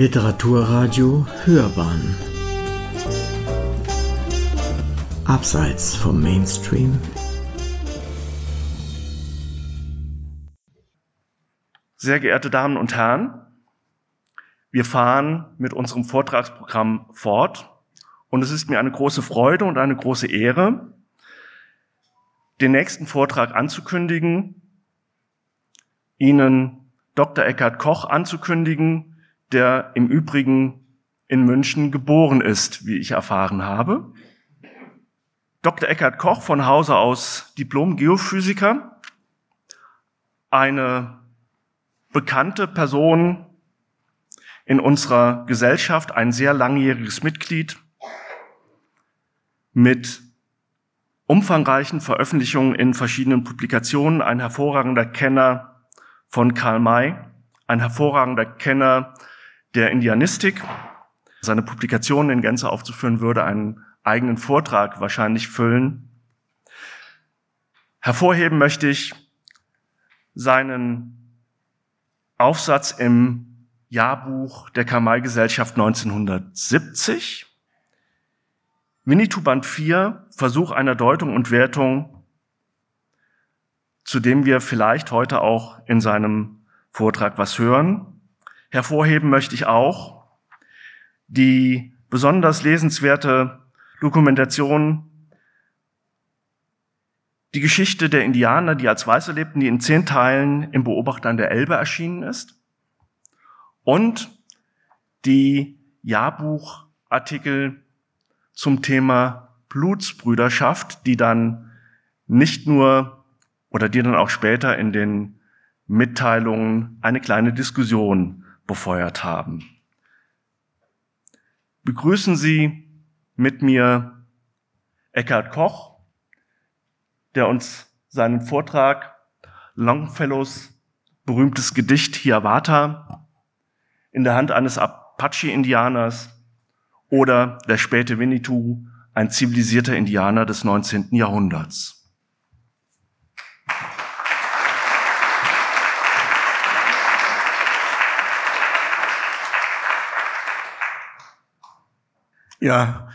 Literaturradio Hörbahn Abseits vom Mainstream Sehr geehrte Damen und Herren, wir fahren mit unserem Vortragsprogramm fort und es ist mir eine große Freude und eine große Ehre, den nächsten Vortrag anzukündigen, Ihnen Dr. Eckhard Koch anzukündigen, der im Übrigen in München geboren ist, wie ich erfahren habe. Dr. Eckhard Koch von Hause aus Diplom-Geophysiker, eine bekannte Person in unserer Gesellschaft, ein sehr langjähriges Mitglied mit umfangreichen Veröffentlichungen in verschiedenen Publikationen, ein hervorragender Kenner von Karl May, ein hervorragender Kenner der Indianistik. Seine Publikationen in Gänze aufzuführen würde einen eigenen Vortrag wahrscheinlich füllen. Hervorheben möchte ich seinen Aufsatz im Jahrbuch der Karl-May-Gesellschaft 1970. Winnetou Band 4, Versuch einer Deutung und Wertung, zu dem wir vielleicht heute auch in seinem Vortrag was hören. Hervorheben möchte ich auch die besonders lesenswerte Dokumentation die Geschichte der Indianer, die als Weiße lebten, die in zehn Teilen im Beobachter an der Elbe erschienen ist. Und die Jahrbuchartikel zum Thema Blutsbrüderschaft, die dann nicht nur oder die dann auch später in den Mitteilungen eine kleine Diskussion befeuert haben. Begrüßen Sie mit mir Eckhard Koch, der uns seinen Vortrag Longfellows berühmtes Gedicht Hiawatha in der Hand eines Apache-Indianers oder der späte Winnetou, ein zivilisierter Indianer des 19. Jahrhunderts. Ja,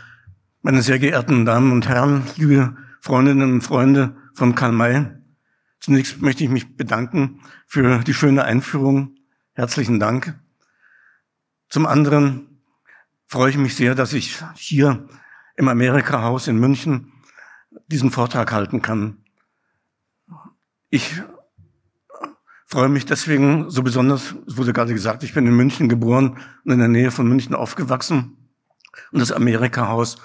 meine sehr geehrten Damen und Herren, liebe Freundinnen und Freunde von Karl May. Zunächst möchte ich mich bedanken für die schöne Einführung. Herzlichen Dank. Zum anderen freue ich mich sehr, dass ich hier im Amerika-Haus in München diesen Vortrag halten kann. Ich freue mich deswegen so besonders, es wurde gerade gesagt, ich bin in München geboren und in der Nähe von München aufgewachsen. Und das Amerika-Haus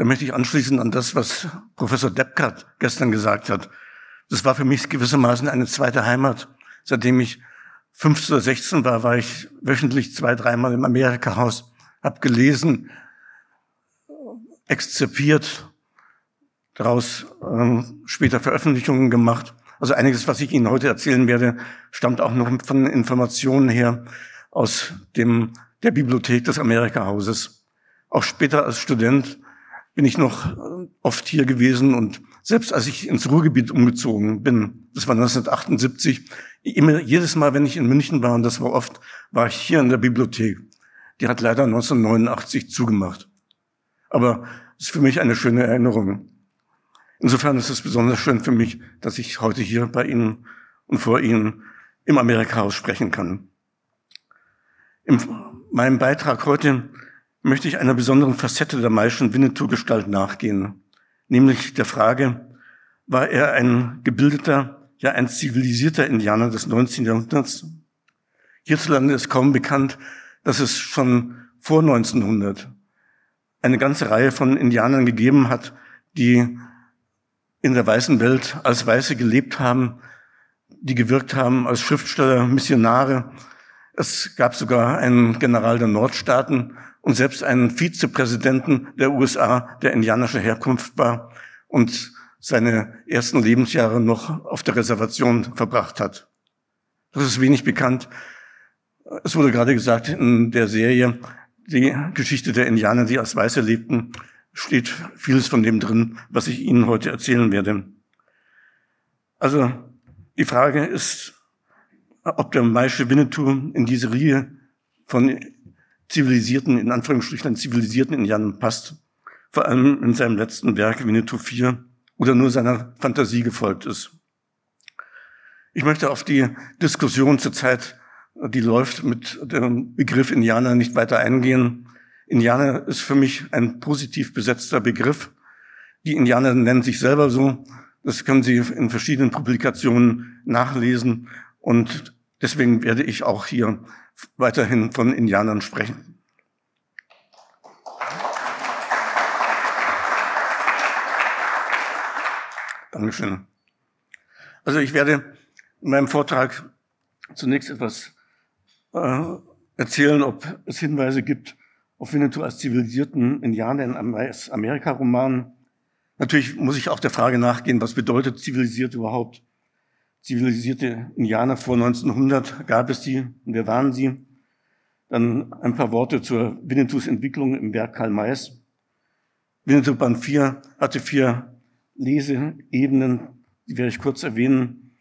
da möchte ich anschließen an das, was Professor Deppkart gestern gesagt hat. Das war für mich gewissermaßen eine zweite Heimat. Seitdem ich 15 oder 16 war, war ich wöchentlich zwei, dreimal im Amerika-Haus, habe gelesen, exzipiert, daraus ähm, später Veröffentlichungen gemacht. Also einiges, was ich Ihnen heute erzählen werde, stammt auch noch von Informationen her aus dem, der Bibliothek des Amerika-Hauses. Auch später als Student bin ich noch äh, oft hier gewesen und selbst als ich ins Ruhrgebiet umgezogen bin, das war 1978, immer, jedes Mal, wenn ich in München war, und das war oft, war ich hier in der Bibliothek. Die hat leider 1989 zugemacht. Aber es ist für mich eine schöne Erinnerung. Insofern ist es besonders schön für mich, dass ich heute hier bei Ihnen und vor Ihnen im Amerikahaus sprechen kann. In meinem Beitrag heute möchte ich einer besonderen Facette der Mayschen Winnetou-Gestalt nachgehen, nämlich der Frage, war er ein gebildeter, ja ein zivilisierter Indianer des 19. Jahrhunderts? Hierzulande ist kaum bekannt, dass es schon vor 1900 eine ganze Reihe von Indianern gegeben hat, die in der weißen Welt als Weiße gelebt haben, die gewirkt haben als Schriftsteller, Missionare. Es gab sogar einen General der Nordstaaten, und selbst einen Vizepräsidenten der USA, der indianischer Herkunft war und seine ersten Lebensjahre noch auf der Reservation verbracht hat. Das ist wenig bekannt. Es wurde gerade gesagt in der Serie, die Geschichte der Indianer, die als Weiße lebten, steht vieles von dem drin, was ich Ihnen heute erzählen werde. Also die Frage ist, ob der Maische Winnetou in diese Reihe von zivilisierten, in Anführungsstrichen zivilisierten Indianern passt, vor allem in seinem letzten Werk Winnetou 4 oder nur seiner Fantasie gefolgt ist. Ich möchte auf die Diskussion zurzeit, die läuft, mit dem Begriff Indianer nicht weiter eingehen. Indianer ist für mich ein positiv besetzter Begriff. Die Indianer nennen sich selber so. Das können Sie in verschiedenen Publikationen nachlesen. Und deswegen werde ich auch hier weiterhin von Indianern sprechen. Dankeschön. Also ich werde in meinem Vortrag zunächst etwas äh, erzählen, ob es Hinweise gibt auf Winnetou als zivilisierten Indianer in Amerika-Roman. Natürlich muss ich auch der Frage nachgehen, was bedeutet zivilisiert überhaupt? Zivilisierte Indianer vor 1900, gab es die? Und wer waren sie? Dann ein paar Worte zur Winnetous Entwicklung im Werk Karl Mays. Winnetou Band 4 hatte vier Leseebenen, die werde ich kurz erwähnen.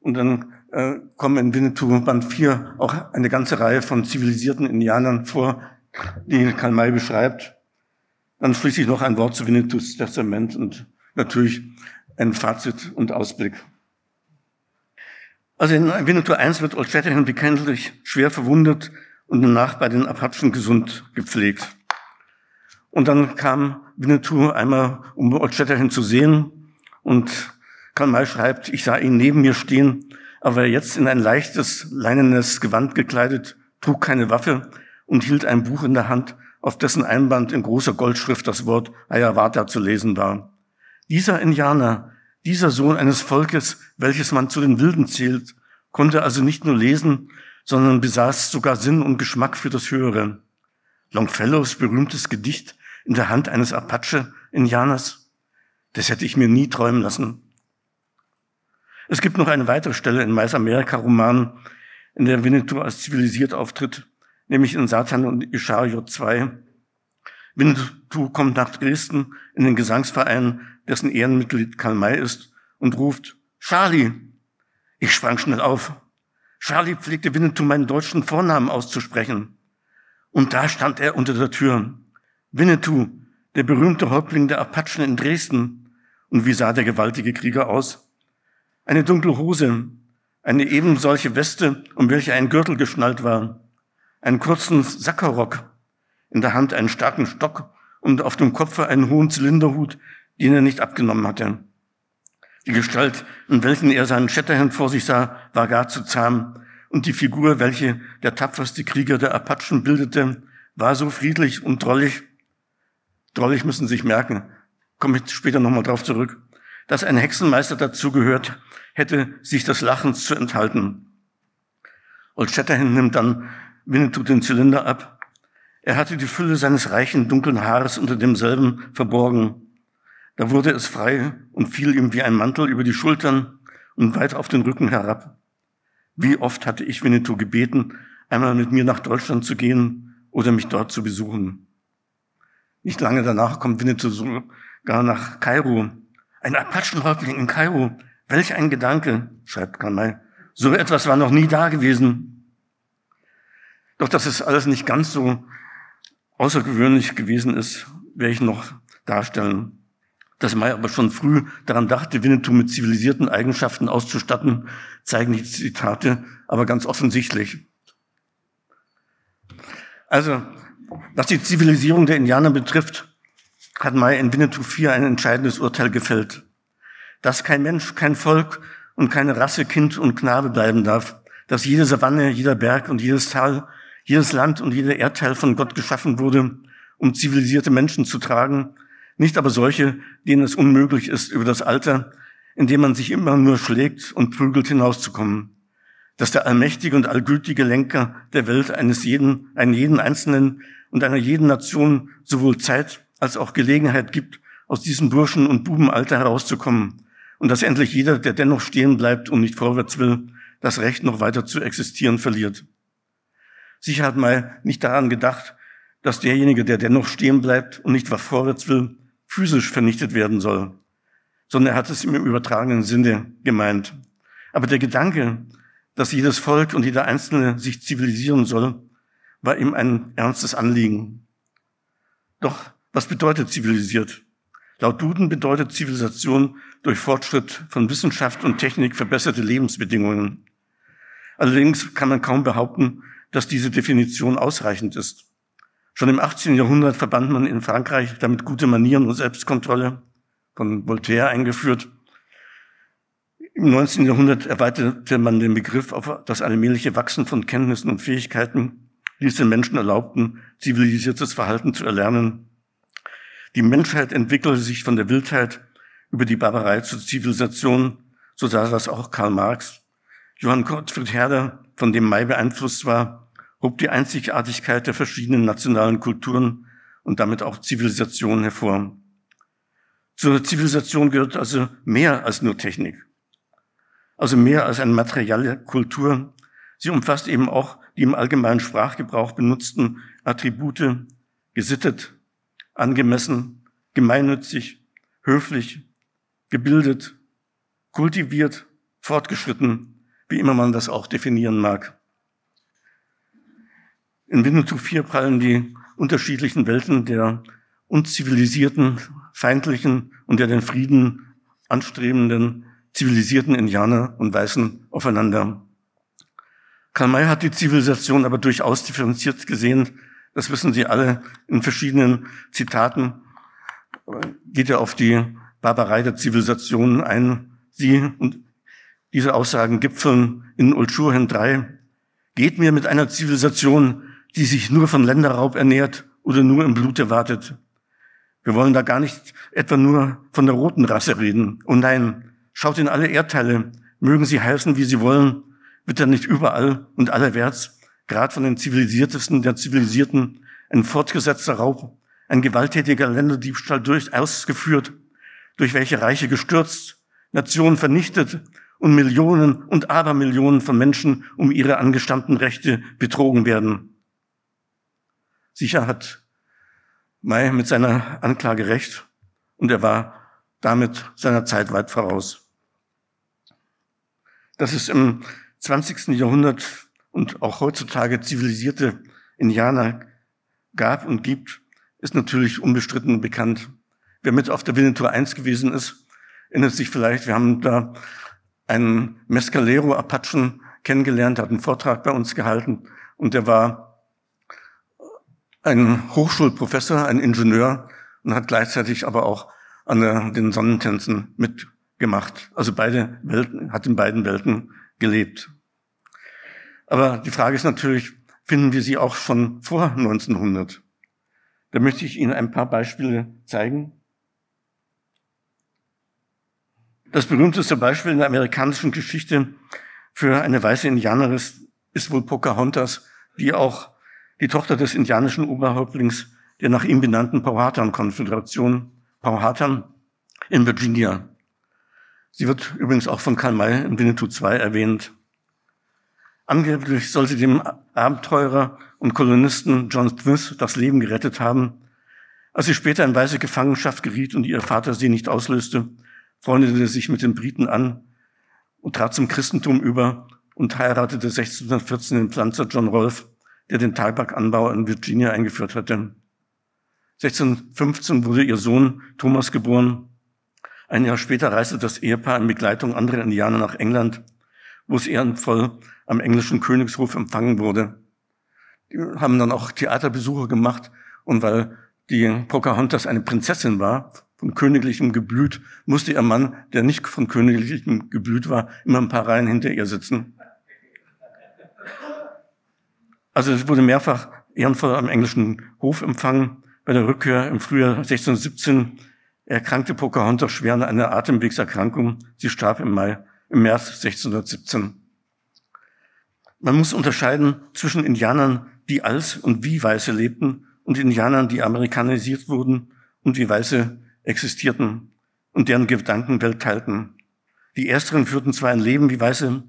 Und dann äh, kommen in Winnetou Band 4 auch eine ganze Reihe von zivilisierten Indianern vor, die Karl May beschreibt. Dann schließlich noch ein Wort zu Winnetous Testament und natürlich ein Fazit und Ausblick. Also in Winnetou 1 wird Old Shatterhand bekanntlich schwer verwundet und danach bei den Apachen gesund gepflegt. Und dann kam Winnetou einmal, um Old Shatterhand zu sehen und Karl May schreibt, ich sah ihn neben mir stehen, aber jetzt in ein leichtes, leinenes Gewand gekleidet, trug keine Waffe und hielt ein Buch in der Hand, auf dessen Einband in großer Goldschrift das Wort Ayavata zu lesen war. Dieser Indianer, dieser Sohn eines Volkes, welches man zu den Wilden zählt, konnte also nicht nur lesen, sondern besaß sogar Sinn und Geschmack für das Höhere. Longfellows berühmtes Gedicht in der Hand eines Apache-Indianers, das hätte ich mir nie träumen lassen. Es gibt noch eine weitere Stelle in Mais Amerika-Roman, in der Winnetou als zivilisiert auftritt, nämlich in Satan und Ischariot 2. Winnetou kommt nach Dresden in den Gesangsverein, dessen Ehrenmitglied Karl May ist, und ruft, Charlie! Ich sprang schnell auf. Charlie pflegte Winnetou meinen deutschen Vornamen auszusprechen. Und da stand er unter der Tür. Winnetou, der berühmte Häuptling der Apachen in Dresden. Und wie sah der gewaltige Krieger aus? Eine dunkle Hose, eine eben solche Weste, um welche ein Gürtel geschnallt war, einen kurzen Sackerrock, in der Hand einen starken Stock und auf dem Kopfe einen hohen Zylinderhut, den er nicht abgenommen hatte. Die Gestalt, in welchen er seinen Shatterhand vor sich sah, war gar zu zahm, und die Figur, welche der tapferste Krieger der Apachen bildete, war so friedlich und drollig. Drollig müssen Sie sich merken, komme ich später nochmal drauf zurück, dass ein Hexenmeister dazugehört, hätte sich des Lachens zu enthalten. Old Shatterhand nimmt dann Winnetou den Zylinder ab. Er hatte die Fülle seines reichen, dunklen Haares unter demselben verborgen. Da wurde es frei und fiel ihm wie ein Mantel über die Schultern und weit auf den Rücken herab. Wie oft hatte ich Winnetou gebeten, einmal mit mir nach Deutschland zu gehen oder mich dort zu besuchen. Nicht lange danach kommt Winnetou sogar nach Kairo. Ein Apachenhäuptling in Kairo. Welch ein Gedanke, schreibt Karl So etwas war noch nie da gewesen. Doch dass es alles nicht ganz so außergewöhnlich gewesen ist, werde ich noch darstellen. Dass May aber schon früh daran dachte, Winnetou mit zivilisierten Eigenschaften auszustatten, zeigen die Zitate aber ganz offensichtlich. Also, was die Zivilisierung der Indianer betrifft, hat May in Winnetou 4 ein entscheidendes Urteil gefällt. Dass kein Mensch, kein Volk und keine Rasse Kind und Knabe bleiben darf. Dass jede Savanne, jeder Berg und jedes Tal jedes Land und jeder Erdteil von Gott geschaffen wurde, um zivilisierte Menschen zu tragen, nicht aber solche, denen es unmöglich ist, über das Alter, in dem man sich immer nur schlägt und prügelt, hinauszukommen. Dass der allmächtige und allgültige Lenker der Welt eines jeden, einen jeden Einzelnen und einer jeden Nation sowohl Zeit als auch Gelegenheit gibt, aus diesem Burschen- und Bubenalter herauszukommen. Und dass endlich jeder, der dennoch stehen bleibt und nicht vorwärts will, das Recht noch weiter zu existieren verliert. Sicher hat mal nicht daran gedacht, dass derjenige, der dennoch stehen bleibt und nicht was vorwärts will, physisch vernichtet werden soll, sondern er hat es im übertragenen Sinne gemeint. Aber der Gedanke, dass jedes Volk und jeder Einzelne sich zivilisieren soll, war ihm ein ernstes Anliegen. Doch was bedeutet zivilisiert? Laut Duden bedeutet Zivilisation durch Fortschritt von Wissenschaft und Technik verbesserte Lebensbedingungen. Allerdings kann man kaum behaupten, dass diese Definition ausreichend ist. Schon im 18. Jahrhundert verband man in Frankreich damit gute Manieren und Selbstkontrolle, von Voltaire eingeführt. Im 19. Jahrhundert erweiterte man den Begriff auf das allmähliche Wachsen von Kenntnissen und Fähigkeiten, die es den Menschen erlaubten, zivilisiertes Verhalten zu erlernen. Die Menschheit entwickelte sich von der Wildheit über die Barbarei zur Zivilisation, so sah das auch Karl Marx. Johann Gottfried Herder, von dem Mai beeinflusst war, hob die Einzigartigkeit der verschiedenen nationalen Kulturen und damit auch Zivilisationen hervor. Zur Zivilisation gehört also mehr als nur Technik. Also mehr als eine materielle Kultur. Sie umfasst eben auch die im allgemeinen Sprachgebrauch benutzten Attribute gesittet, angemessen, gemeinnützig, höflich, gebildet, kultiviert, fortgeschritten, wie immer man das auch definieren mag. In Winnetou 4 prallen die unterschiedlichen Welten der unzivilisierten, feindlichen und der den Frieden anstrebenden, zivilisierten Indianer und Weißen aufeinander. Karl May hat die Zivilisation aber durchaus differenziert gesehen. Das wissen Sie alle in verschiedenen Zitaten. Geht er auf die Barbarei der Zivilisation ein. Sie und diese Aussagen gipfeln in Ulschurhen 3. Geht mir mit einer Zivilisation, die sich nur von Länderraub ernährt oder nur im Blute wartet. Wir wollen da gar nicht etwa nur von der roten Rasse reden. Oh nein, schaut in alle Erdteile, mögen sie heißen, wie sie wollen, wird da nicht überall und allerwärts, gerade von den zivilisiertesten der Zivilisierten, ein fortgesetzter Raub, ein gewalttätiger Länderdiebstahl durchaus geführt, durch welche Reiche gestürzt, Nationen vernichtet und Millionen und Abermillionen von Menschen um ihre angestammten Rechte betrogen werden. Sicher hat May mit seiner Anklage recht und er war damit seiner Zeit weit voraus. Dass es im 20. Jahrhundert und auch heutzutage zivilisierte Indianer gab und gibt, ist natürlich unbestritten bekannt. Wer mit auf der Winnetou 1 gewesen ist, erinnert sich vielleicht, wir haben da einen Mescalero-Apachen kennengelernt, hat einen Vortrag bei uns gehalten und der war ein Hochschulprofessor, ein Ingenieur und hat gleichzeitig aber auch an der, den Sonnentänzen mitgemacht. Also beide Welten, hat in beiden Welten gelebt. Aber die Frage ist natürlich, finden wir sie auch schon vor 1900? Da möchte ich Ihnen ein paar Beispiele zeigen. Das berühmteste Beispiel in der amerikanischen Geschichte für eine weiße Indianerin ist wohl Pocahontas, die auch die Tochter des indianischen Oberhäuptlings der nach ihm benannten Powhatan-Konföderation, Powhatan in Virginia. Sie wird übrigens auch von Karl May in Winnetou II erwähnt. Angeblich soll sie dem Abenteurer und Kolonisten John Smith das Leben gerettet haben. Als sie später in weiße Gefangenschaft geriet und ihr Vater sie nicht auslöste, freundete sie sich mit den Briten an und trat zum Christentum über und heiratete 1614 den Pflanzer John Rolfe, der den Tabakanbau in Virginia eingeführt hatte. 1615 wurde ihr Sohn Thomas geboren. Ein Jahr später reiste das Ehepaar in Begleitung anderer Indianer nach England, wo es ehrenvoll am englischen Königshof empfangen wurde. Die haben dann auch Theaterbesuche gemacht und weil die Pocahontas eine Prinzessin war, von königlichem Geblüt, musste ihr Mann, der nicht von königlichem Geblüt war, immer ein paar Reihen hinter ihr sitzen. Also es wurde mehrfach ehrenvoll am englischen Hof empfangen. Bei der Rückkehr im Frühjahr 1617 erkrankte Pocahontas schwer an einer Atemwegserkrankung. Sie starb im Mai, im März 1617. Man muss unterscheiden zwischen Indianern, die als und wie Weiße lebten, und Indianern, die amerikanisiert wurden und wie Weiße existierten und deren Gedankenwelt teilten. Die Ersteren führten zwar ein Leben wie Weiße,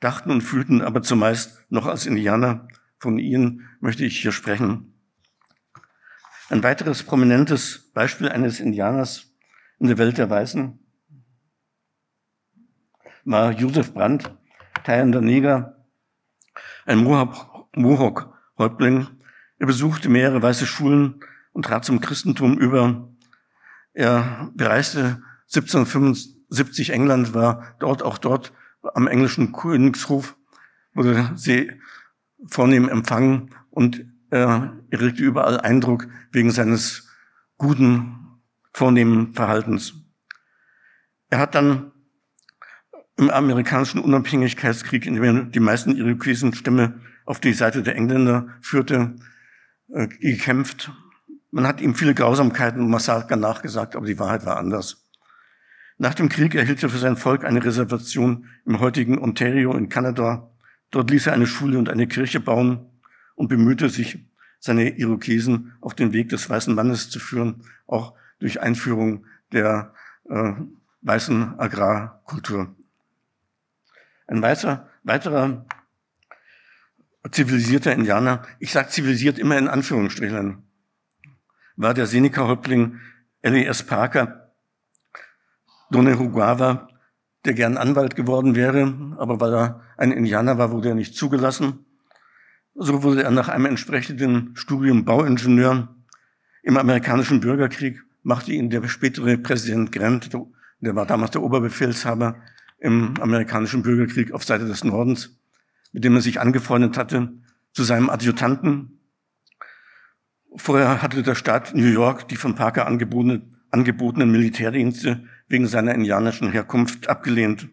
dachten und fühlten aber zumeist noch als Indianer. Von ihnen möchte ich hier sprechen. Ein weiteres prominentes Beispiel eines Indianers in der Welt der Weißen war Josef Brandt, teilender Neger, ein Mohawk-Häuptling, Er besuchte mehrere weiße Schulen und trat zum Christentum über. Er bereiste 1775 England, war dort auch dort am englischen Königshof, wurde vornehm empfangen und er erregte überall Eindruck wegen seines guten, vornehmen Verhaltens. Er hat dann im amerikanischen Unabhängigkeitskrieg, in dem er die meisten irokesen Stämme auf die Seite der Engländer führte, äh, gekämpft. Man hat ihm viele Grausamkeiten und Massaker nachgesagt, aber die Wahrheit war anders. Nach dem Krieg erhielt er für sein Volk eine Reservation im heutigen Ontario in Kanada. Dort ließ er eine Schule und eine Kirche bauen und bemühte sich, seine Irokesen auf den Weg des weißen Mannes zu führen, auch durch Einführung der äh, weißen Agrarkultur. Ein weißer, weiterer zivilisierter Indianer, ich sage zivilisiert immer in Anführungsstrichen, war der Seneca-Häuptling Elias Parker, Done Huguava, der gern Anwalt geworden wäre, aber weil er ein Indianer war, wurde er nicht zugelassen. So wurde er nach einem entsprechenden Studium Bauingenieur im amerikanischen Bürgerkrieg, machte ihn der spätere Präsident Grant, der war damals der Oberbefehlshaber im amerikanischen Bürgerkrieg auf Seite des Nordens, mit dem er sich angefreundet hatte, zu seinem Adjutanten. Vorher hatte der Staat New York die von Parker angebotene, angebotenen Militärdienste wegen seiner indianischen Herkunft abgelehnt.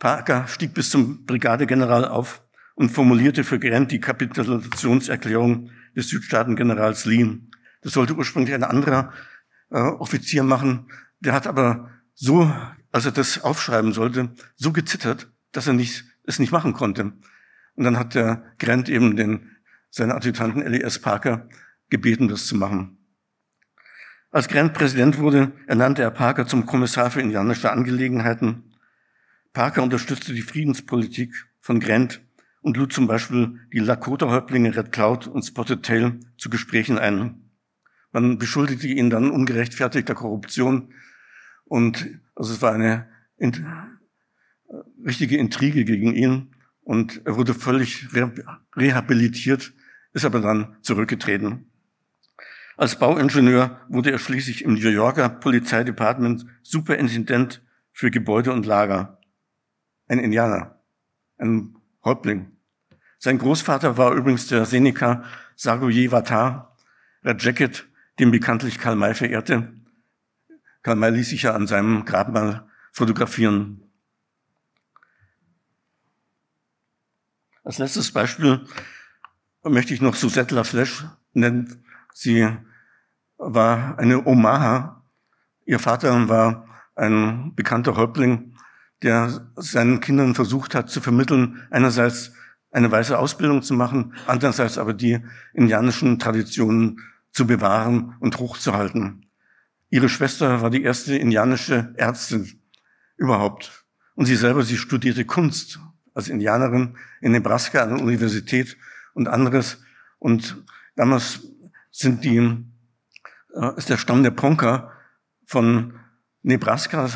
Parker stieg bis zum Brigadegeneral auf und formulierte für Grant die Kapitulationserklärung des Südstaatengenerals Lee. Das sollte ursprünglich ein anderer äh, Offizier machen. Der hat aber so, als er das aufschreiben sollte, so gezittert, dass er nicht, es nicht machen konnte. Und dann hat der Grant eben den, seinen Adjutanten Elias Parker gebeten, das zu machen. Als Grant Präsident wurde, ernannte er Parker zum Kommissar für indianische Angelegenheiten. Parker unterstützte die Friedenspolitik von Grant und lud zum Beispiel die Lakota-Häuptlinge Red Cloud und Spotted Tail zu Gesprächen ein. Man beschuldigte ihn dann ungerechtfertigter Korruption und also es war eine in, richtige Intrige gegen ihn und er wurde völlig rehabilitiert, ist aber dann zurückgetreten. Als Bauingenieur wurde er schließlich im New Yorker Polizeidepartement Superintendent für Gebäude und Lager. Ein Indianer, ein Häuptling. Sein Großvater war übrigens der Seneca Sagoye Vatar, der Jacket, den bekanntlich Karl May verehrte. Karl May ließ sich ja an seinem Grabmal fotografieren. Als letztes Beispiel möchte ich noch Suzette Lafleche nennen. Sie war eine Omaha. Ihr Vater war ein bekannter Häuptling, der seinen Kindern versucht hat zu vermitteln, einerseits eine weiße Ausbildung zu machen, andererseits aber die indianischen Traditionen zu bewahren und hochzuhalten. Ihre Schwester war die erste indianische Ärztin überhaupt. Und sie selber, sie studierte Kunst als Indianerin in Nebraska an der Universität und anderes. Und damals sind die, äh, ist der Stamm der Ponca von Nebraska,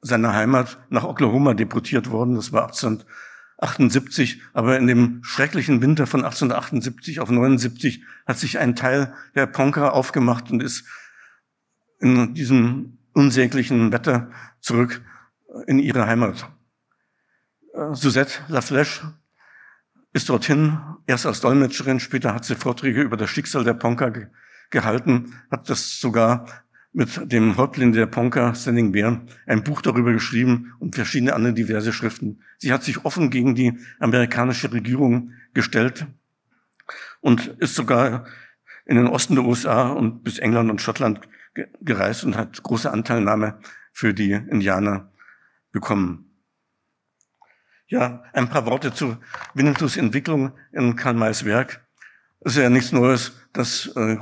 seiner Heimat, nach Oklahoma deportiert worden. Das war 1878. Aber in dem schrecklichen Winter von 1878 auf 79 hat sich ein Teil der Ponca aufgemacht und ist in diesem unsäglichen Wetter zurück in ihre Heimat. Äh, Suzette Laflèche ist dorthin, erst als Dolmetscherin, später hat sie Vorträge über das Schicksal der Ponca ge gehalten, hat das sogar mit dem Häuptling der Ponca, Standing Bear, ein Buch darüber geschrieben und verschiedene andere diverse Schriften. Sie hat sich offen gegen die amerikanische Regierung gestellt und ist sogar in den Osten der USA und bis England und Schottland gereist und hat große Anteilnahme für die Indianer bekommen. Ja, ein paar Worte zu Winnetous Entwicklung in Karl Mays Werk. Es ist ja nichts Neues, dass äh,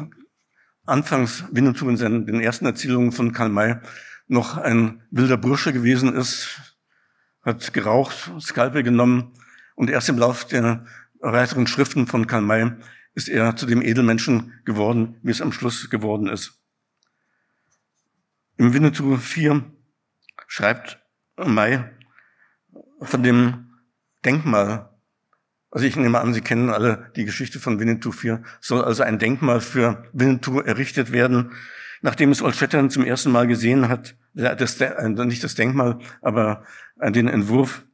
anfangs Winnetou in seinen, den ersten Erzählungen von Karl May noch ein wilder Bursche gewesen ist, hat geraucht, Skalpel genommen und erst im Lauf der weiteren Schriften von Karl May ist er zu dem Edelmenschen geworden, wie es am Schluss geworden ist. Im Winnetou 4 schreibt May von dem Denkmal Also ich nehme an, Sie kennen alle die Geschichte von Winnetou 4. Soll also ein Denkmal für Winnetou errichtet werden. Nachdem es Olschatten zum ersten Mal gesehen hat, das, äh, nicht das Denkmal, aber den Entwurf,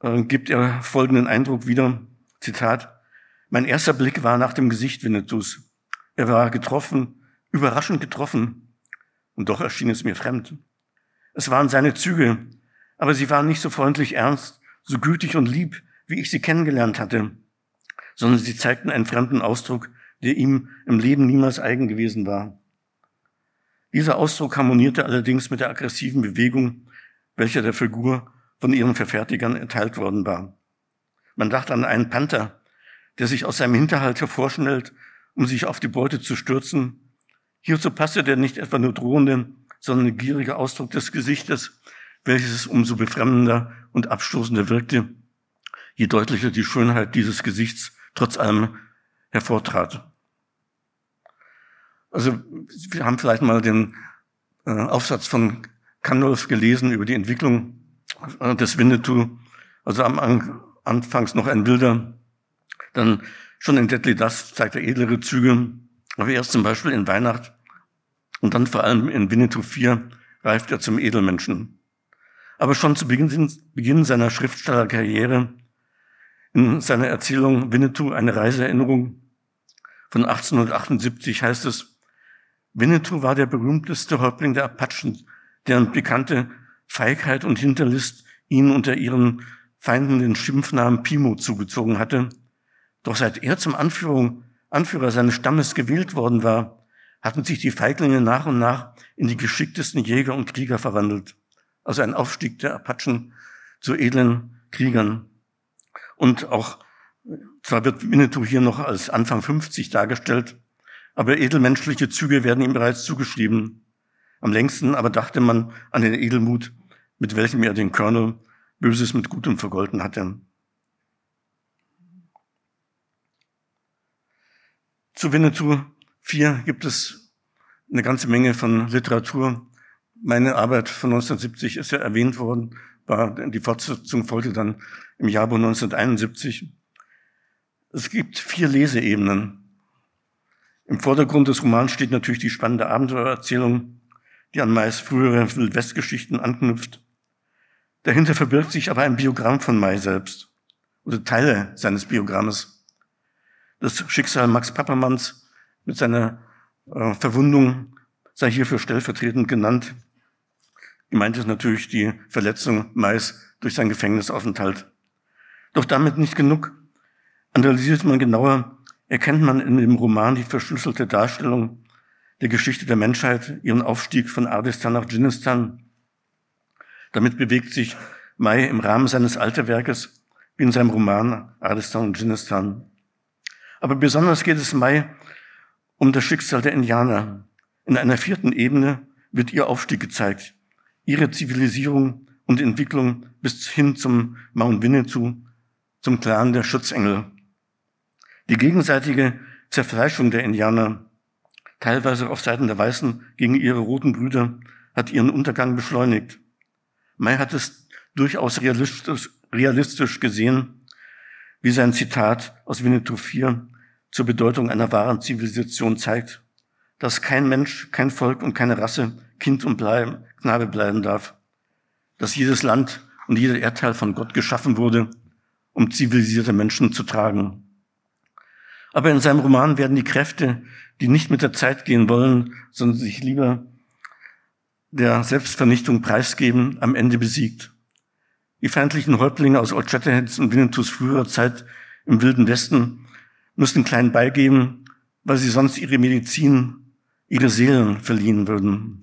äh, gibt er folgenden Eindruck wieder. Zitat. Mein erster Blick war nach dem Gesicht Winnetous. Er war getroffen, überraschend getroffen. Und doch erschien es mir fremd. Es waren seine Züge, aber sie waren nicht so freundlich ernst, so gütig und lieb, wie ich sie kennengelernt hatte, sondern sie zeigten einen fremden Ausdruck, der ihm im Leben niemals eigen gewesen war. Dieser Ausdruck harmonierte allerdings mit der aggressiven Bewegung, welcher der Figur von ihren Verfertigern erteilt worden war. Man dachte an einen Panther, der sich aus seinem Hinterhalt hervorschnellt, um sich auf die Beute zu stürzen. Hierzu passte der nicht etwa nur drohende, sondern gierige Ausdruck des Gesichtes, welches umso befremdender und abstoßender wirkte, je deutlicher die Schönheit dieses Gesichts trotz allem hervortrat. Also wir haben vielleicht mal den äh, Aufsatz von Kandolf gelesen über die Entwicklung äh, des Winnetou. Also am Anfangs noch ein wilder, dann schon in Deadly Dust zeigt er edlere Züge, aber erst zum Beispiel in Weihnacht und dann vor allem in Winnetou 4 reift er zum Edelmenschen. Aber schon zu Beginn, seiner Schriftstellerkarriere in seiner Erzählung Winnetou eine Reiseerinnerung von 1878 heißt es, Winnetou war der berühmteste Häuptling der Apachen, deren bekannte Feigheit und Hinterlist ihn unter ihren Feinden den Schimpfnamen Pimo zugezogen hatte. Doch seit er zum Anführung, Anführer seines Stammes gewählt worden war, hatten sich die Feiglinge nach und nach in die geschicktesten Jäger und Krieger verwandelt. Also ein Aufstieg der Apachen zu edlen Kriegern. Und auch, zwar wird Winnetou hier noch als Anfang 50 dargestellt, aber edelmenschliche Züge werden ihm bereits zugeschrieben. Am längsten aber dachte man an den Edelmut, mit welchem er den Colonel Böses mit Gutem vergolten hatte. Zu Winnetou 4 gibt es eine ganze Menge von Literatur. Meine Arbeit von 1970 ist ja erwähnt worden, war die Fortsetzung folgte dann im Jahr 1971. Es gibt vier Leseebenen. Im Vordergrund des Romans steht natürlich die spannende Abenteuererzählung, die an meist frühere Wildwestgeschichten anknüpft. Dahinter verbirgt sich aber ein Biogramm von May selbst oder Teile seines Biogrammes. Das Schicksal Max Pappermanns mit seiner äh, Verwundung sei hierfür stellvertretend genannt. Gemeint ist natürlich die Verletzung Mays durch seinen Gefängnisaufenthalt. Doch damit nicht genug. Analysiert man genauer, erkennt man in dem Roman die verschlüsselte Darstellung der Geschichte der Menschheit, ihren Aufstieg von Ardistan nach Dschinnistan, damit bewegt sich May im Rahmen seines Alterwerkes wie in seinem Roman Ardistan und Dschinnistan. Aber besonders geht es May um das Schicksal der Indianer. In einer vierten Ebene wird ihr Aufstieg gezeigt, ihre Zivilisierung und Entwicklung bis hin zum Mount Winnetou, zum Clan der Schutzengel. Die gegenseitige Zerfleischung der Indianer, teilweise auf Seiten der Weißen gegen ihre roten Brüder, hat ihren Untergang beschleunigt. May hat es durchaus realistisch, realistisch gesehen, wie sein Zitat aus Winnetou 4 zur Bedeutung einer wahren Zivilisation zeigt, dass kein Mensch, kein Volk und keine Rasse Kind und bleiben, Knabe bleiben darf, dass jedes Land und jeder Erdteil von Gott geschaffen wurde, um zivilisierte Menschen zu tragen. Aber in seinem Roman werden die Kräfte, die nicht mit der Zeit gehen wollen, sondern sich lieber der Selbstvernichtung preisgeben, am Ende besiegt. Die feindlichen Häuptlinge aus Old Shatterheads und Winnetous früherer Zeit im Wilden Westen müssen klein beigeben, weil sie sonst ihre Medizin, ihre Seelen verliehen würden.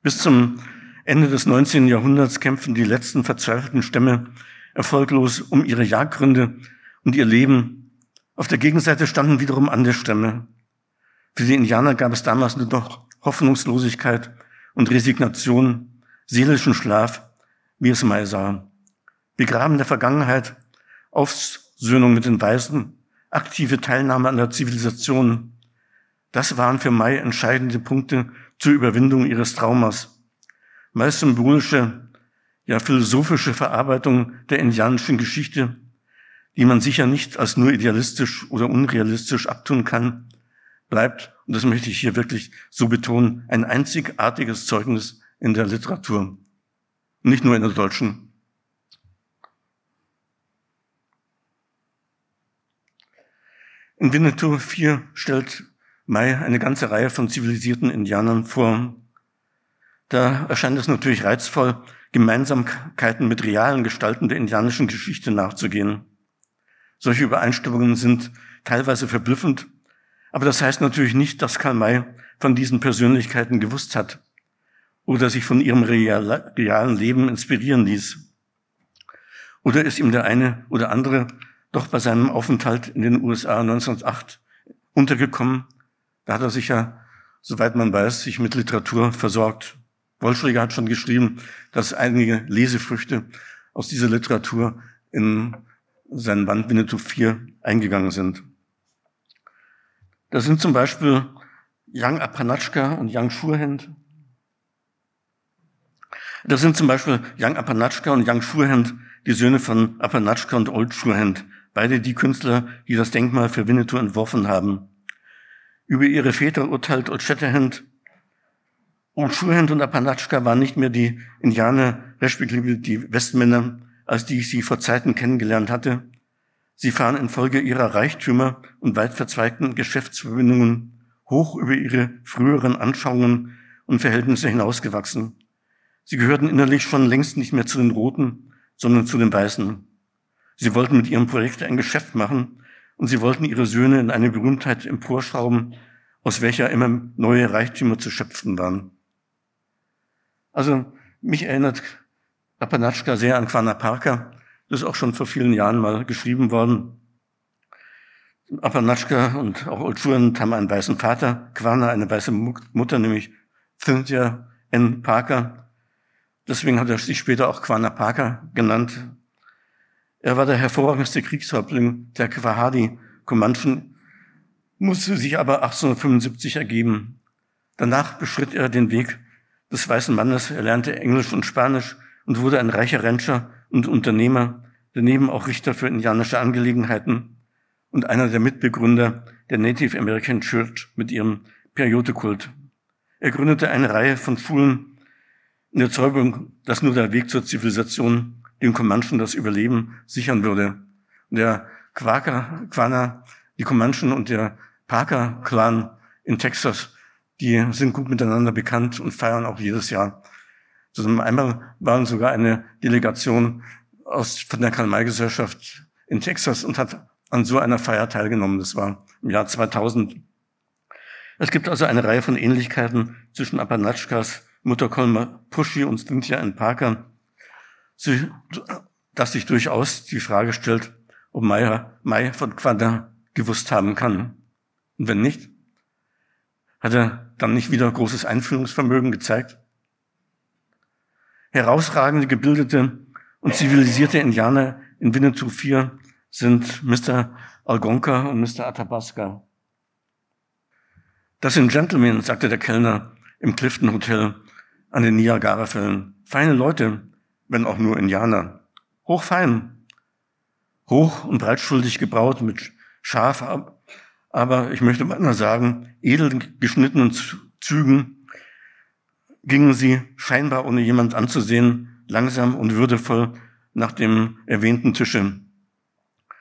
Bis zum Ende des 19. Jahrhunderts kämpfen die letzten verzweifelten Stämme erfolglos um ihre Jagdgründe und ihr Leben. Auf der Gegenseite standen wiederum andere Stämme. Für die Indianer gab es damals nur noch Hoffnungslosigkeit und Resignation, seelischen Schlaf, wie es Mai sah. Begraben der Vergangenheit, Aufsöhnung mit den Weißen, aktive Teilnahme an der Zivilisation. Das waren für Mai entscheidende Punkte zur Überwindung ihres Traumas. Meist symbolische, ja philosophische Verarbeitung der indianischen Geschichte, die man sicher nicht als nur idealistisch oder unrealistisch abtun kann, bleibt, und das möchte ich hier wirklich so betonen, ein einzigartiges Zeugnis in der Literatur. Nicht nur in der deutschen. In Winnetou 4 stellt Mai eine ganze Reihe von zivilisierten Indianern vor. Da erscheint es natürlich reizvoll, Gemeinsamkeiten mit realen Gestalten der indianischen Geschichte nachzugehen. Solche Übereinstimmungen sind teilweise verblüffend, aber das heißt natürlich nicht, dass Karl May von diesen Persönlichkeiten gewusst hat oder sich von ihrem realen Leben inspirieren ließ. Oder ist ihm der eine oder andere doch bei seinem Aufenthalt in den USA 1908 untergekommen da hat er sich ja, soweit man weiß, sich mit Literatur versorgt. Wollschläger hat schon geschrieben, dass einige Lesefrüchte aus dieser Literatur in seinen Band Winnetou 4 eingegangen sind. Das sind zum Beispiel Young Apanatschka und Young Schurhand. Das sind zum Beispiel Young Apanatschka und Young Schurhand, die Söhne von Apanatschka und Old Schurhand, beide die Künstler, die das Denkmal für Winnetou entworfen haben. Über ihre Väter urteilt Old Shatterhand. Old Schuhand und Apanatschka waren nicht mehr die Indianer, respektive die Westmänner, als die ich sie vor Zeiten kennengelernt hatte. Sie fahren infolge ihrer Reichtümer und weit verzweigten Geschäftsverbindungen hoch über ihre früheren Anschauungen und Verhältnisse hinausgewachsen. Sie gehörten innerlich schon längst nicht mehr zu den Roten, sondern zu den Weißen. Sie wollten mit ihrem Projekt ein Geschäft machen, und sie wollten ihre Söhne in eine Berühmtheit emporschrauben, aus welcher immer neue Reichtümer zu schöpfen waren. Also mich erinnert Apanatschka sehr an Quana Parker. Das ist auch schon vor vielen Jahren mal geschrieben worden. Apanatschka und auch Olschuren haben einen weißen Vater, Quana eine weiße Mutter, nämlich Cynthia N. Parker. Deswegen hat er sich später auch Quana Parker genannt, er war der hervorragendste Kriegshäuptling der Kwahadi-Comanchen, musste sich aber 1875 ergeben. Danach beschritt er den Weg des weißen Mannes. Er lernte Englisch und Spanisch und wurde ein reicher Rancher und Unternehmer, daneben auch Richter für indianische Angelegenheiten und einer der Mitbegründer der Native American Church mit ihrem Periodekult. Er gründete eine Reihe von Schulen in der Zeugung, dass nur der Weg zur Zivilisation den Comanchen das Überleben sichern würde. Der Quaker, Quana, die Comanchen und der Parker-Clan in Texas, die sind gut miteinander bekannt und feiern auch jedes Jahr. Zusammen einmal waren sogar eine Delegation aus, von der Karl-May-Gesellschaft in Texas und hat an so einer Feier teilgenommen. Das war im Jahr 2000. Es gibt also eine Reihe von Ähnlichkeiten zwischen Apanatschkas, Mutter Colma Pushy und Cynthia in Parker dass sich durchaus die Frage stellt, ob Meyer, May von Quadra gewusst haben kann. Und wenn nicht, hat er dann nicht wieder großes Einfühlungsvermögen gezeigt? Herausragende, gebildete und zivilisierte Indianer in Winnetou 4 sind Mr. Algonka und Mr. Athabasca. Das sind Gentlemen, sagte der Kellner im Clifton Hotel an den Niagara-Fällen. Feine Leute, wenn auch nur Indianer. Hochfein, hoch und breitschuldig gebraut mit scharf, aber ich möchte mal sagen, edel geschnittenen Zügen gingen sie, scheinbar ohne jemand anzusehen, langsam und würdevoll nach dem erwähnten Tische.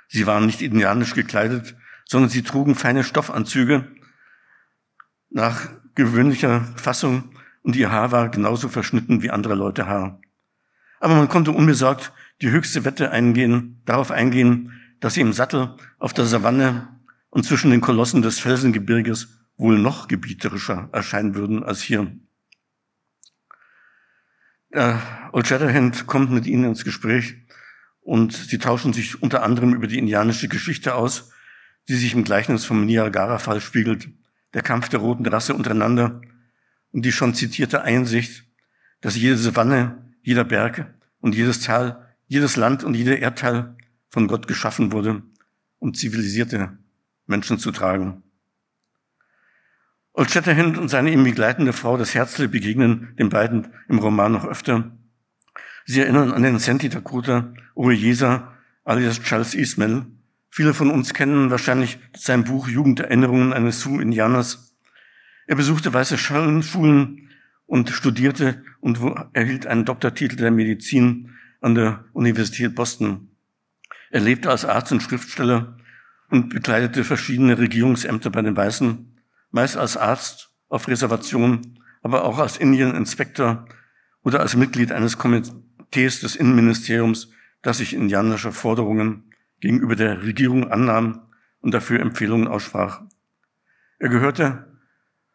Sie waren nicht indianisch gekleidet, sondern sie trugen feine Stoffanzüge nach gewöhnlicher Fassung und ihr Haar war genauso verschnitten wie andere Leute Haar. Aber man konnte unbesorgt die höchste Wette eingehen, darauf eingehen, dass sie im Sattel auf der Savanne und zwischen den Kolossen des Felsengebirges wohl noch gebieterischer erscheinen würden als hier. Der Old Shatterhand kommt mit ihnen ins Gespräch und sie tauschen sich unter anderem über die indianische Geschichte aus, die sich im Gleichnis vom Niagara-Fall spiegelt, der Kampf der roten Rasse untereinander und die schon zitierte Einsicht, dass jede Savanne jeder Berg und jedes Tal, jedes Land und jeder Erdteil von Gott geschaffen wurde, um zivilisierte Menschen zu tragen. Old Shatterhand und seine ihm begleitende Frau, das Herzle, begegnen den beiden im Roman noch öfter. Sie erinnern an den Senti Dakota Oeyesa alias Charles Ismail. Viele von uns kennen wahrscheinlich sein Buch Jugenderinnerungen eines Sioux-Indianers. Er besuchte weiße Schulen und studierte und erhielt einen Doktortitel der Medizin an der Universität Boston. Er lebte als Arzt und Schriftsteller und bekleidete verschiedene Regierungsämter bei den Weißen, meist als Arzt auf Reservation, aber auch als Indian Inspector oder als Mitglied eines Komitees des Innenministeriums, das sich indianischer Forderungen gegenüber der Regierung annahm und dafür Empfehlungen aussprach. Er gehörte,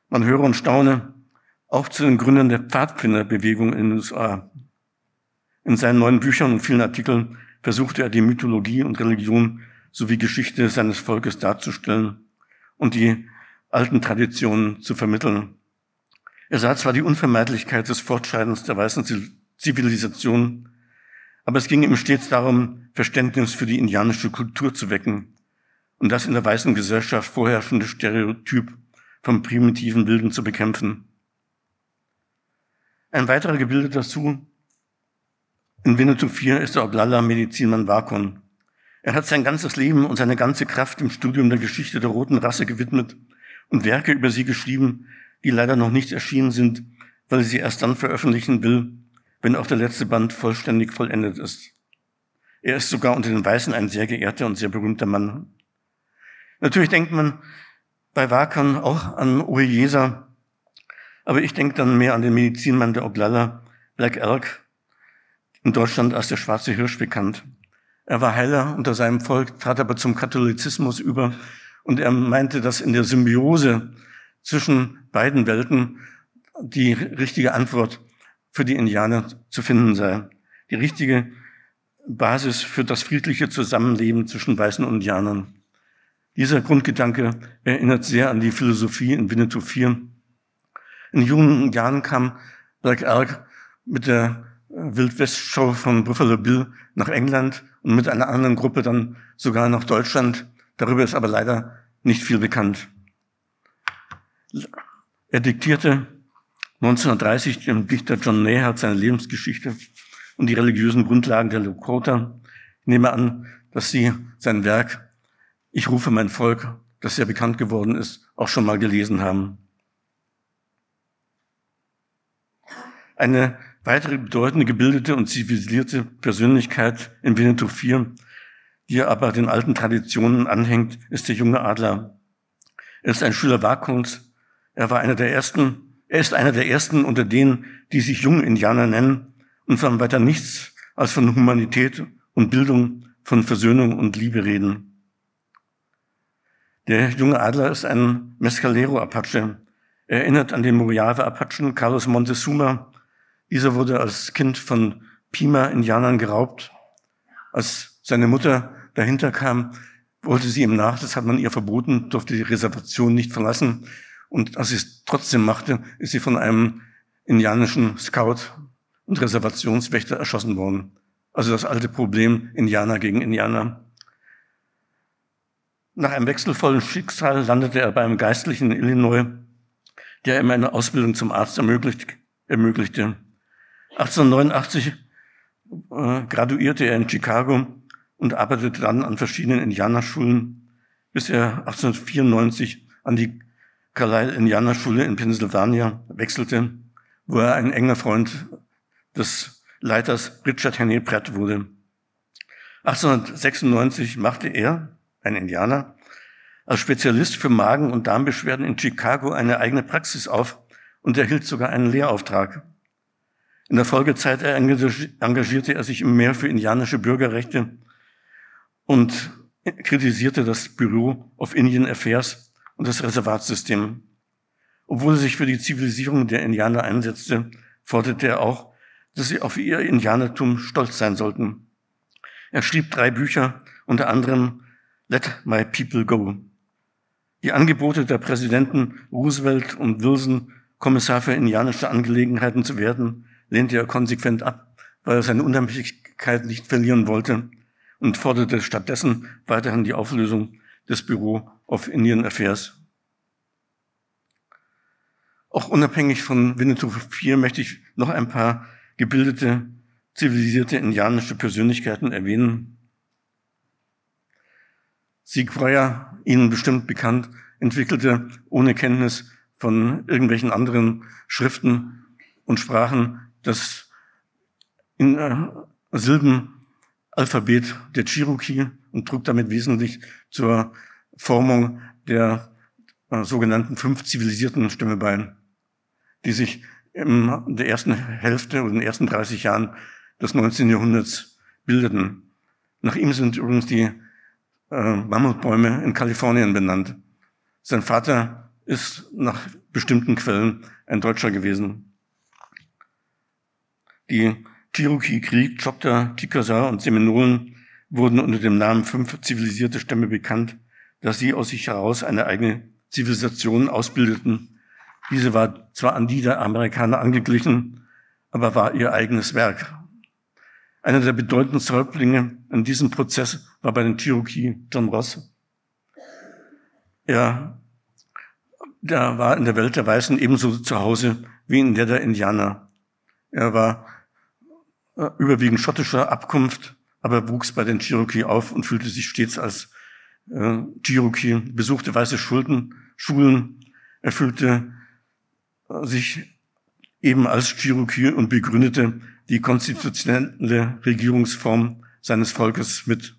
man höre und staune, auch zu den Gründern der Pfadfinderbewegung in den USA. In seinen neuen Büchern und vielen Artikeln versuchte er die Mythologie und Religion sowie Geschichte seines Volkes darzustellen und die alten Traditionen zu vermitteln. Er sah zwar die Unvermeidlichkeit des Fortschreitens der weißen Zivilisation, aber es ging ihm stets darum, Verständnis für die indianische Kultur zu wecken und das in der weißen Gesellschaft vorherrschende Stereotyp vom primitiven Wilden zu bekämpfen. Ein weiterer Gebildeter dazu in Winnetou 4 ist der Oglala Medizinmann Wakon. Er hat sein ganzes Leben und seine ganze Kraft im Studium der Geschichte der roten Rasse gewidmet und Werke über sie geschrieben, die leider noch nicht erschienen sind, weil sie erst dann veröffentlichen will, wenn auch der letzte Band vollständig vollendet ist. Er ist sogar unter den Weißen ein sehr geehrter und sehr berühmter Mann. Natürlich denkt man bei Wakan auch an Ueyesa, aber ich denke dann mehr an den Medizinmann der Oglala, Black Elk, in Deutschland als der schwarze Hirsch bekannt. Er war Heiler unter seinem Volk, trat aber zum Katholizismus über und er meinte, dass in der Symbiose zwischen beiden Welten die richtige Antwort für die Indianer zu finden sei. Die richtige Basis für das friedliche Zusammenleben zwischen Weißen Indianern. Dieser Grundgedanke erinnert sehr an die Philosophie in Winnetou 4. In jungen Jahren kam Black Elk mit der Wildwest-Show von Buffalo Bill nach England und mit einer anderen Gruppe dann sogar nach Deutschland. Darüber ist aber leider nicht viel bekannt. Er diktierte 1930 dem Dichter John Nehart seine Lebensgeschichte und die religiösen Grundlagen der Lakota. Ich nehme an, dass Sie sein Werk Ich rufe mein Volk, das sehr bekannt geworden ist, auch schon mal gelesen haben. Eine weitere bedeutende gebildete und zivilisierte Persönlichkeit in Winnetou 4, die aber den alten Traditionen anhängt, ist der junge Adler. Er ist ein Schüler Wakons, er war einer der ersten, er ist einer der ersten unter denen, die sich jungen Indianer nennen und von weiter nichts als von Humanität und Bildung, von Versöhnung und Liebe reden. Der junge Adler ist ein Mescalero-Apache. Er erinnert an den Mojave-Apachen Carlos Montezuma. Dieser wurde als Kind von Pima-Indianern geraubt. Als seine Mutter dahinter kam, wollte sie ihm nach, das hat man ihr verboten, durfte die Reservation nicht verlassen. Und als sie es trotzdem machte, ist sie von einem indianischen Scout und Reservationswächter erschossen worden. Also das alte Problem Indianer gegen Indianer. Nach einem wechselvollen Schicksal landete er beim Geistlichen in Illinois, der ihm eine Ausbildung zum Arzt ermöglicht, ermöglichte. 1889 äh, graduierte er in Chicago und arbeitete dann an verschiedenen Indianerschulen, bis er 1894 an die Carlisle Indianerschule in Pennsylvania wechselte, wo er ein enger Freund des Leiters Richard Henry Pratt wurde. 1896 machte er, ein Indianer, als Spezialist für Magen- und Darmbeschwerden in Chicago eine eigene Praxis auf und erhielt sogar einen Lehrauftrag. In der Folgezeit engagierte er sich mehr für indianische Bürgerrechte und kritisierte das Büro of Indian Affairs und das Reservatssystem. Obwohl er sich für die Zivilisierung der Indianer einsetzte, forderte er auch, dass sie auf ihr Indianertum stolz sein sollten. Er schrieb drei Bücher, unter anderem Let My People Go. Die Angebote der Präsidenten Roosevelt und Wilson, Kommissar für indianische Angelegenheiten zu werden, lehnte er konsequent ab, weil er seine Unabhängigkeit nicht verlieren wollte und forderte stattdessen weiterhin die Auflösung des Büro of Indian Affairs. Auch unabhängig von Winnetou 4 möchte ich noch ein paar gebildete zivilisierte indianische Persönlichkeiten erwähnen. Sieg Breuer, Ihnen bestimmt bekannt, entwickelte ohne Kenntnis von irgendwelchen anderen Schriften und Sprachen das in äh, Silbenalphabet der Cherokee und trug damit wesentlich zur Formung der äh, sogenannten fünf zivilisierten Stämme bei, die sich in der ersten Hälfte oder in den ersten 30 Jahren des 19. Jahrhunderts bildeten. Nach ihm sind übrigens die äh, Mammutbäume in Kalifornien benannt. Sein Vater ist nach bestimmten Quellen ein Deutscher gewesen. Die Cherokee-Krieg, Choctaw, Chickasaw und Seminolen wurden unter dem Namen fünf zivilisierte Stämme bekannt, dass sie aus sich heraus eine eigene Zivilisation ausbildeten. Diese war zwar an die der Amerikaner angeglichen, aber war ihr eigenes Werk. Einer der bedeutendsten Häuptlinge in diesem Prozess war bei den Cherokee John Ross. Er der war in der Welt der Weißen ebenso zu Hause wie in der der Indianer. Er war äh, überwiegend schottischer Abkunft, aber wuchs bei den Cherokee auf und fühlte sich stets als äh, Cherokee, besuchte weiße Schulden, Schulen, erfüllte äh, sich eben als Cherokee und begründete die konstitutionelle Regierungsform seines Volkes mit.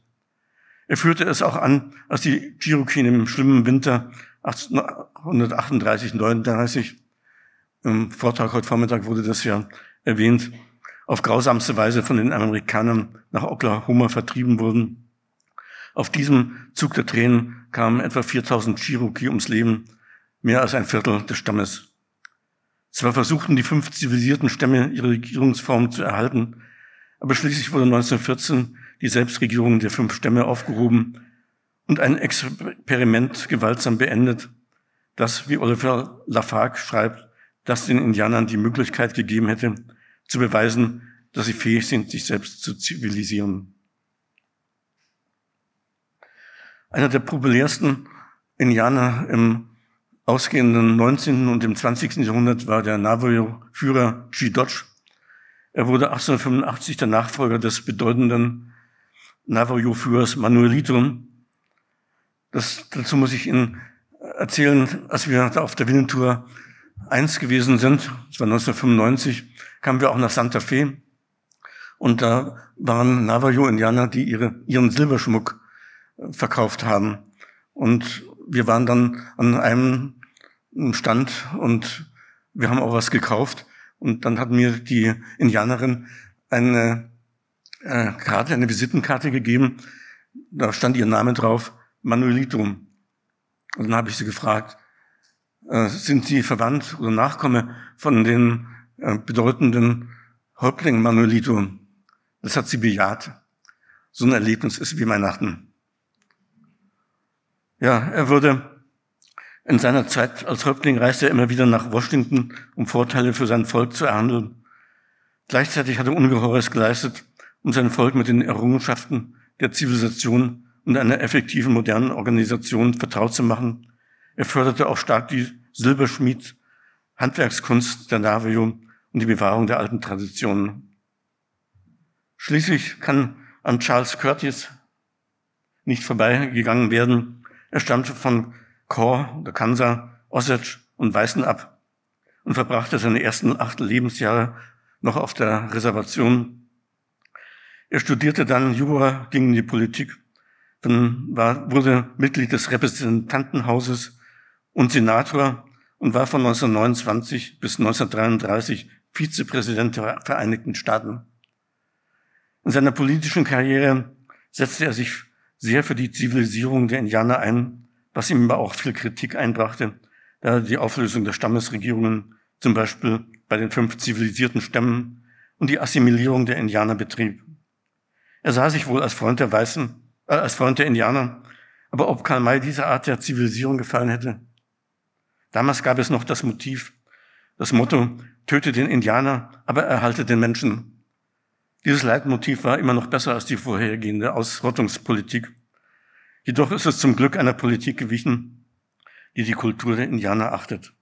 Er führte es auch an, als die Cherokee im schlimmen Winter 1838, 39, im Vortrag heute Vormittag wurde das ja erwähnt, auf grausamste Weise von den Amerikanern nach Oklahoma vertrieben wurden. Auf diesem Zug der Tränen kamen etwa 4000 Cherokee ums Leben, mehr als ein Viertel des Stammes. Zwar versuchten die fünf zivilisierten Stämme ihre Regierungsform zu erhalten, aber schließlich wurde 1914 die Selbstregierung der fünf Stämme aufgehoben und ein Experiment gewaltsam beendet, das, wie Oliver Lafargue schreibt, das den Indianern die Möglichkeit gegeben hätte, zu beweisen, dass sie fähig sind, sich selbst zu zivilisieren. Einer der populärsten Indianer im ausgehenden 19. und im 20. Jahrhundert war der Navajo-Führer G. Dodge. Er wurde 1885 der Nachfolger des bedeutenden Navajo-Führers Manuelito. Das, dazu muss ich Ihnen erzählen, als wir da auf der Winnetou 1 gewesen sind, das war 1995, kamen wir auch nach Santa Fe. Und da waren Navajo-Indianer, die ihre, ihren Silberschmuck verkauft haben. Und wir waren dann an einem Stand und wir haben auch was gekauft. Und dann hat mir die Indianerin eine äh, Karte, eine Visitenkarte gegeben. Da stand ihr Name drauf, Manuelito. Und dann habe ich sie gefragt, äh, sind Sie verwandt oder Nachkomme von den äh, bedeutenden Häuptlingen Manuelito? Das hat sie bejaht. So ein Erlebnis ist wie Weihnachten. Ja, er wurde in seiner Zeit als Häuptling reiste er immer wieder nach Washington, um Vorteile für sein Volk zu erhandeln. Gleichzeitig hat er Ungeheures geleistet, um sein Volk mit den Errungenschaften der Zivilisation und einer effektiven modernen Organisation vertraut zu machen. Er förderte auch stark die Silberschmied, Handwerkskunst der Navajo und die Bewahrung der alten Traditionen. Schließlich kann an Charles Curtis nicht vorbeigegangen werden, er stammte von Kor, der Kansa, Osage und Weißen ab und verbrachte seine ersten acht Lebensjahre noch auf der Reservation. Er studierte dann Jura, ging in die Politik, dann war, wurde Mitglied des Repräsentantenhauses und Senator und war von 1929 bis 1933 Vizepräsident der Vereinigten Staaten. In seiner politischen Karriere setzte er sich sehr für die Zivilisierung der Indianer ein, was ihm aber auch viel Kritik einbrachte, da die Auflösung der Stammesregierungen zum Beispiel bei den fünf zivilisierten Stämmen und die Assimilierung der Indianer betrieb. Er sah sich wohl als Freund der Weißen, äh, als Freund der Indianer, aber ob Karl May diese Art der Zivilisierung gefallen hätte? Damals gab es noch das Motiv, das Motto, töte den Indianer, aber erhalte den Menschen. Dieses Leitmotiv war immer noch besser als die vorhergehende Ausrottungspolitik. Jedoch ist es zum Glück einer Politik gewichen, die die Kultur der Indianer achtet.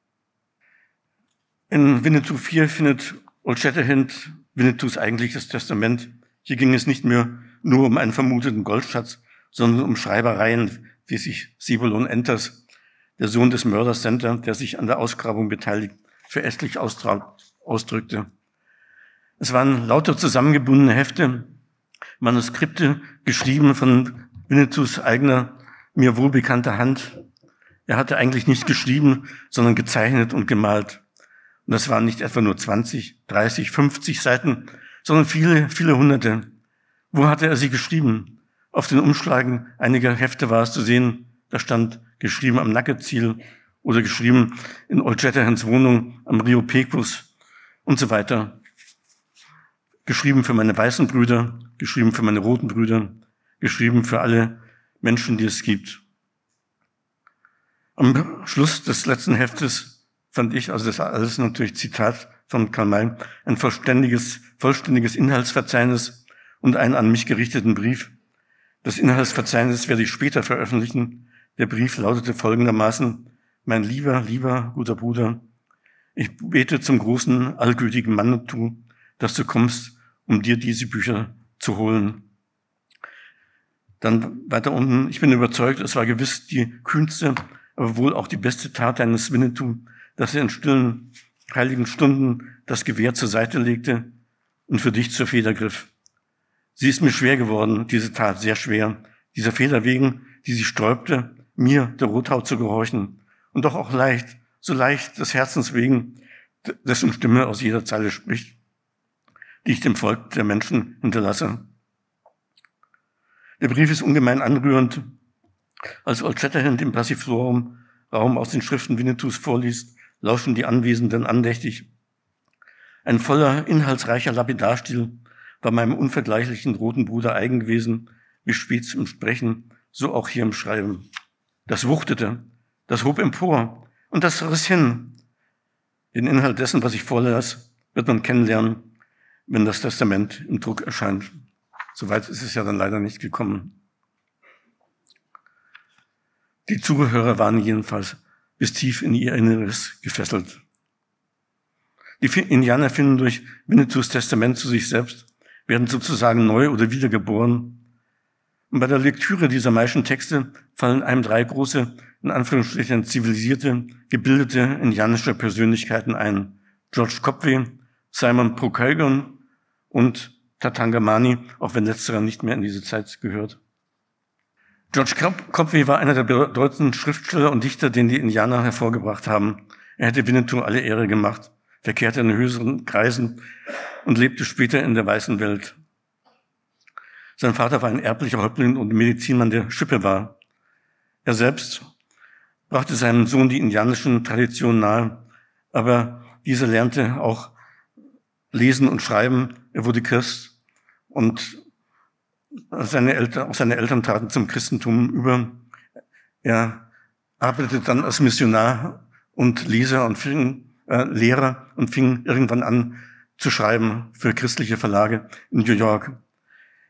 In Winnetou 4 findet Old Shatterhand Winnetous eigentliches Testament. Hier ging es nicht mehr nur um einen vermuteten Goldschatz, sondern um Schreibereien, wie sich Sibelon Enters, der Sohn des Mörders Center, der sich an der Ausgrabung beteiligt, verächtlich ausdrückte. Es waren lauter zusammengebundene Hefte, Manuskripte, geschrieben von Winnetous eigener, mir wohlbekannter Hand. Er hatte eigentlich nicht geschrieben, sondern gezeichnet und gemalt. Und das waren nicht etwa nur 20, 30, 50 Seiten, sondern viele, viele hunderte. Wo hatte er sie geschrieben? Auf den Umschlagen einiger Hefte war es zu sehen, da stand geschrieben am Nackeziel oder geschrieben in Old Shatterhands Wohnung am Rio Pecos und so weiter. Geschrieben für meine weißen Brüder, geschrieben für meine roten Brüder, geschrieben für alle Menschen, die es gibt. Am Schluss des letzten Heftes fand ich, also das alles natürlich Zitat von Karl May, ein vollständiges, vollständiges Inhaltsverzeichnis und einen an mich gerichteten Brief. Das Inhaltsverzeichnis werde ich später veröffentlichen. Der Brief lautete folgendermaßen, mein lieber, lieber guter Bruder, ich bete zum großen, allgültigen Mann zu, dass du kommst, um dir diese Bücher zu holen. Dann weiter unten, ich bin überzeugt, es war gewiss die kühnste, aber wohl auch die beste Tat deines Winnetou, dass er in stillen, heiligen Stunden das Gewehr zur Seite legte und für dich zur Feder griff. Sie ist mir schwer geworden, diese Tat, sehr schwer. Dieser Fehler wegen, die sie sträubte, mir, der Rothaut, zu gehorchen. Und doch auch leicht, so leicht des Herzens wegen, dessen Stimme aus jeder Zeile spricht, die ich dem Volk der Menschen hinterlasse. Der Brief ist ungemein anrührend. Als Old Shatterhand im Passiflorum Raum aus den Schriften Winnetous vorliest, lauschen die Anwesenden andächtig. Ein voller, inhaltsreicher Lapidarstil war meinem unvergleichlichen roten Bruder eigen gewesen, wie stets im Sprechen, so auch hier im Schreiben. Das wuchtete, das hob empor und das riss hin. Den Inhalt dessen, was ich vorlas, wird man kennenlernen, wenn das Testament im Druck erscheint. Soweit ist es ja dann leider nicht gekommen. Die Zuhörer waren jedenfalls bis tief in ihr Inneres gefesselt. Die Indianer finden durch Winnetous Testament zu sich selbst, werden sozusagen neu oder wiedergeboren. Und bei der Lektüre dieser meisten Texte fallen einem drei große, in Anführungsstrichen zivilisierte, gebildete indianische Persönlichkeiten ein. George Copway, Simon Procalgon und Tatangamani, auch wenn letzterer nicht mehr in diese Zeit gehört. George Copway war einer der bedeutenden Schriftsteller und Dichter, den die Indianer hervorgebracht haben. Er hätte Winnetou alle Ehre gemacht, verkehrte in höheren Kreisen und lebte später in der weißen Welt. Sein Vater war ein erblicher Häuptling und Medizinmann, der Schippe war. Er selbst brachte seinem Sohn die indianischen Traditionen nahe, aber dieser lernte auch lesen und schreiben. Er wurde Christ und seine Eltern, auch seine Eltern traten zum Christentum über. Er arbeitete dann als Missionar und Leser und fing, äh, Lehrer und fing irgendwann an zu schreiben für christliche Verlage in New York.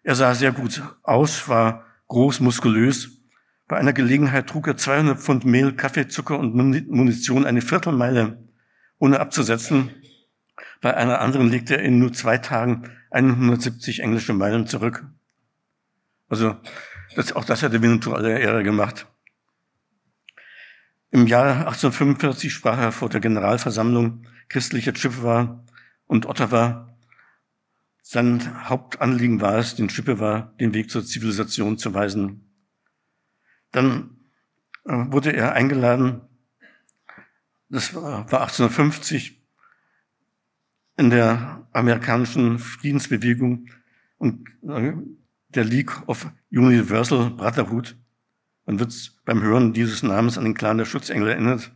Er sah sehr gut aus, war groß, muskulös. Bei einer Gelegenheit trug er 200 Pfund Mehl, Kaffee, Zucker und Munition eine Viertelmeile, ohne abzusetzen. Bei einer anderen legte er in nur zwei Tagen 170 englische Meilen zurück. Also das, auch das hätte Winnetou alle Ehre gemacht. Im Jahr 1845 sprach er vor der Generalversammlung christlicher Chippewa und Ottawa. Sein Hauptanliegen war es, den Chippewa den Weg zur Zivilisation zu weisen. Dann äh, wurde er eingeladen, das war 1850, in der amerikanischen Friedensbewegung und äh, der League of Universal Brotherhood. Man wird beim Hören dieses Namens an den Clan der Schutzengel erinnert.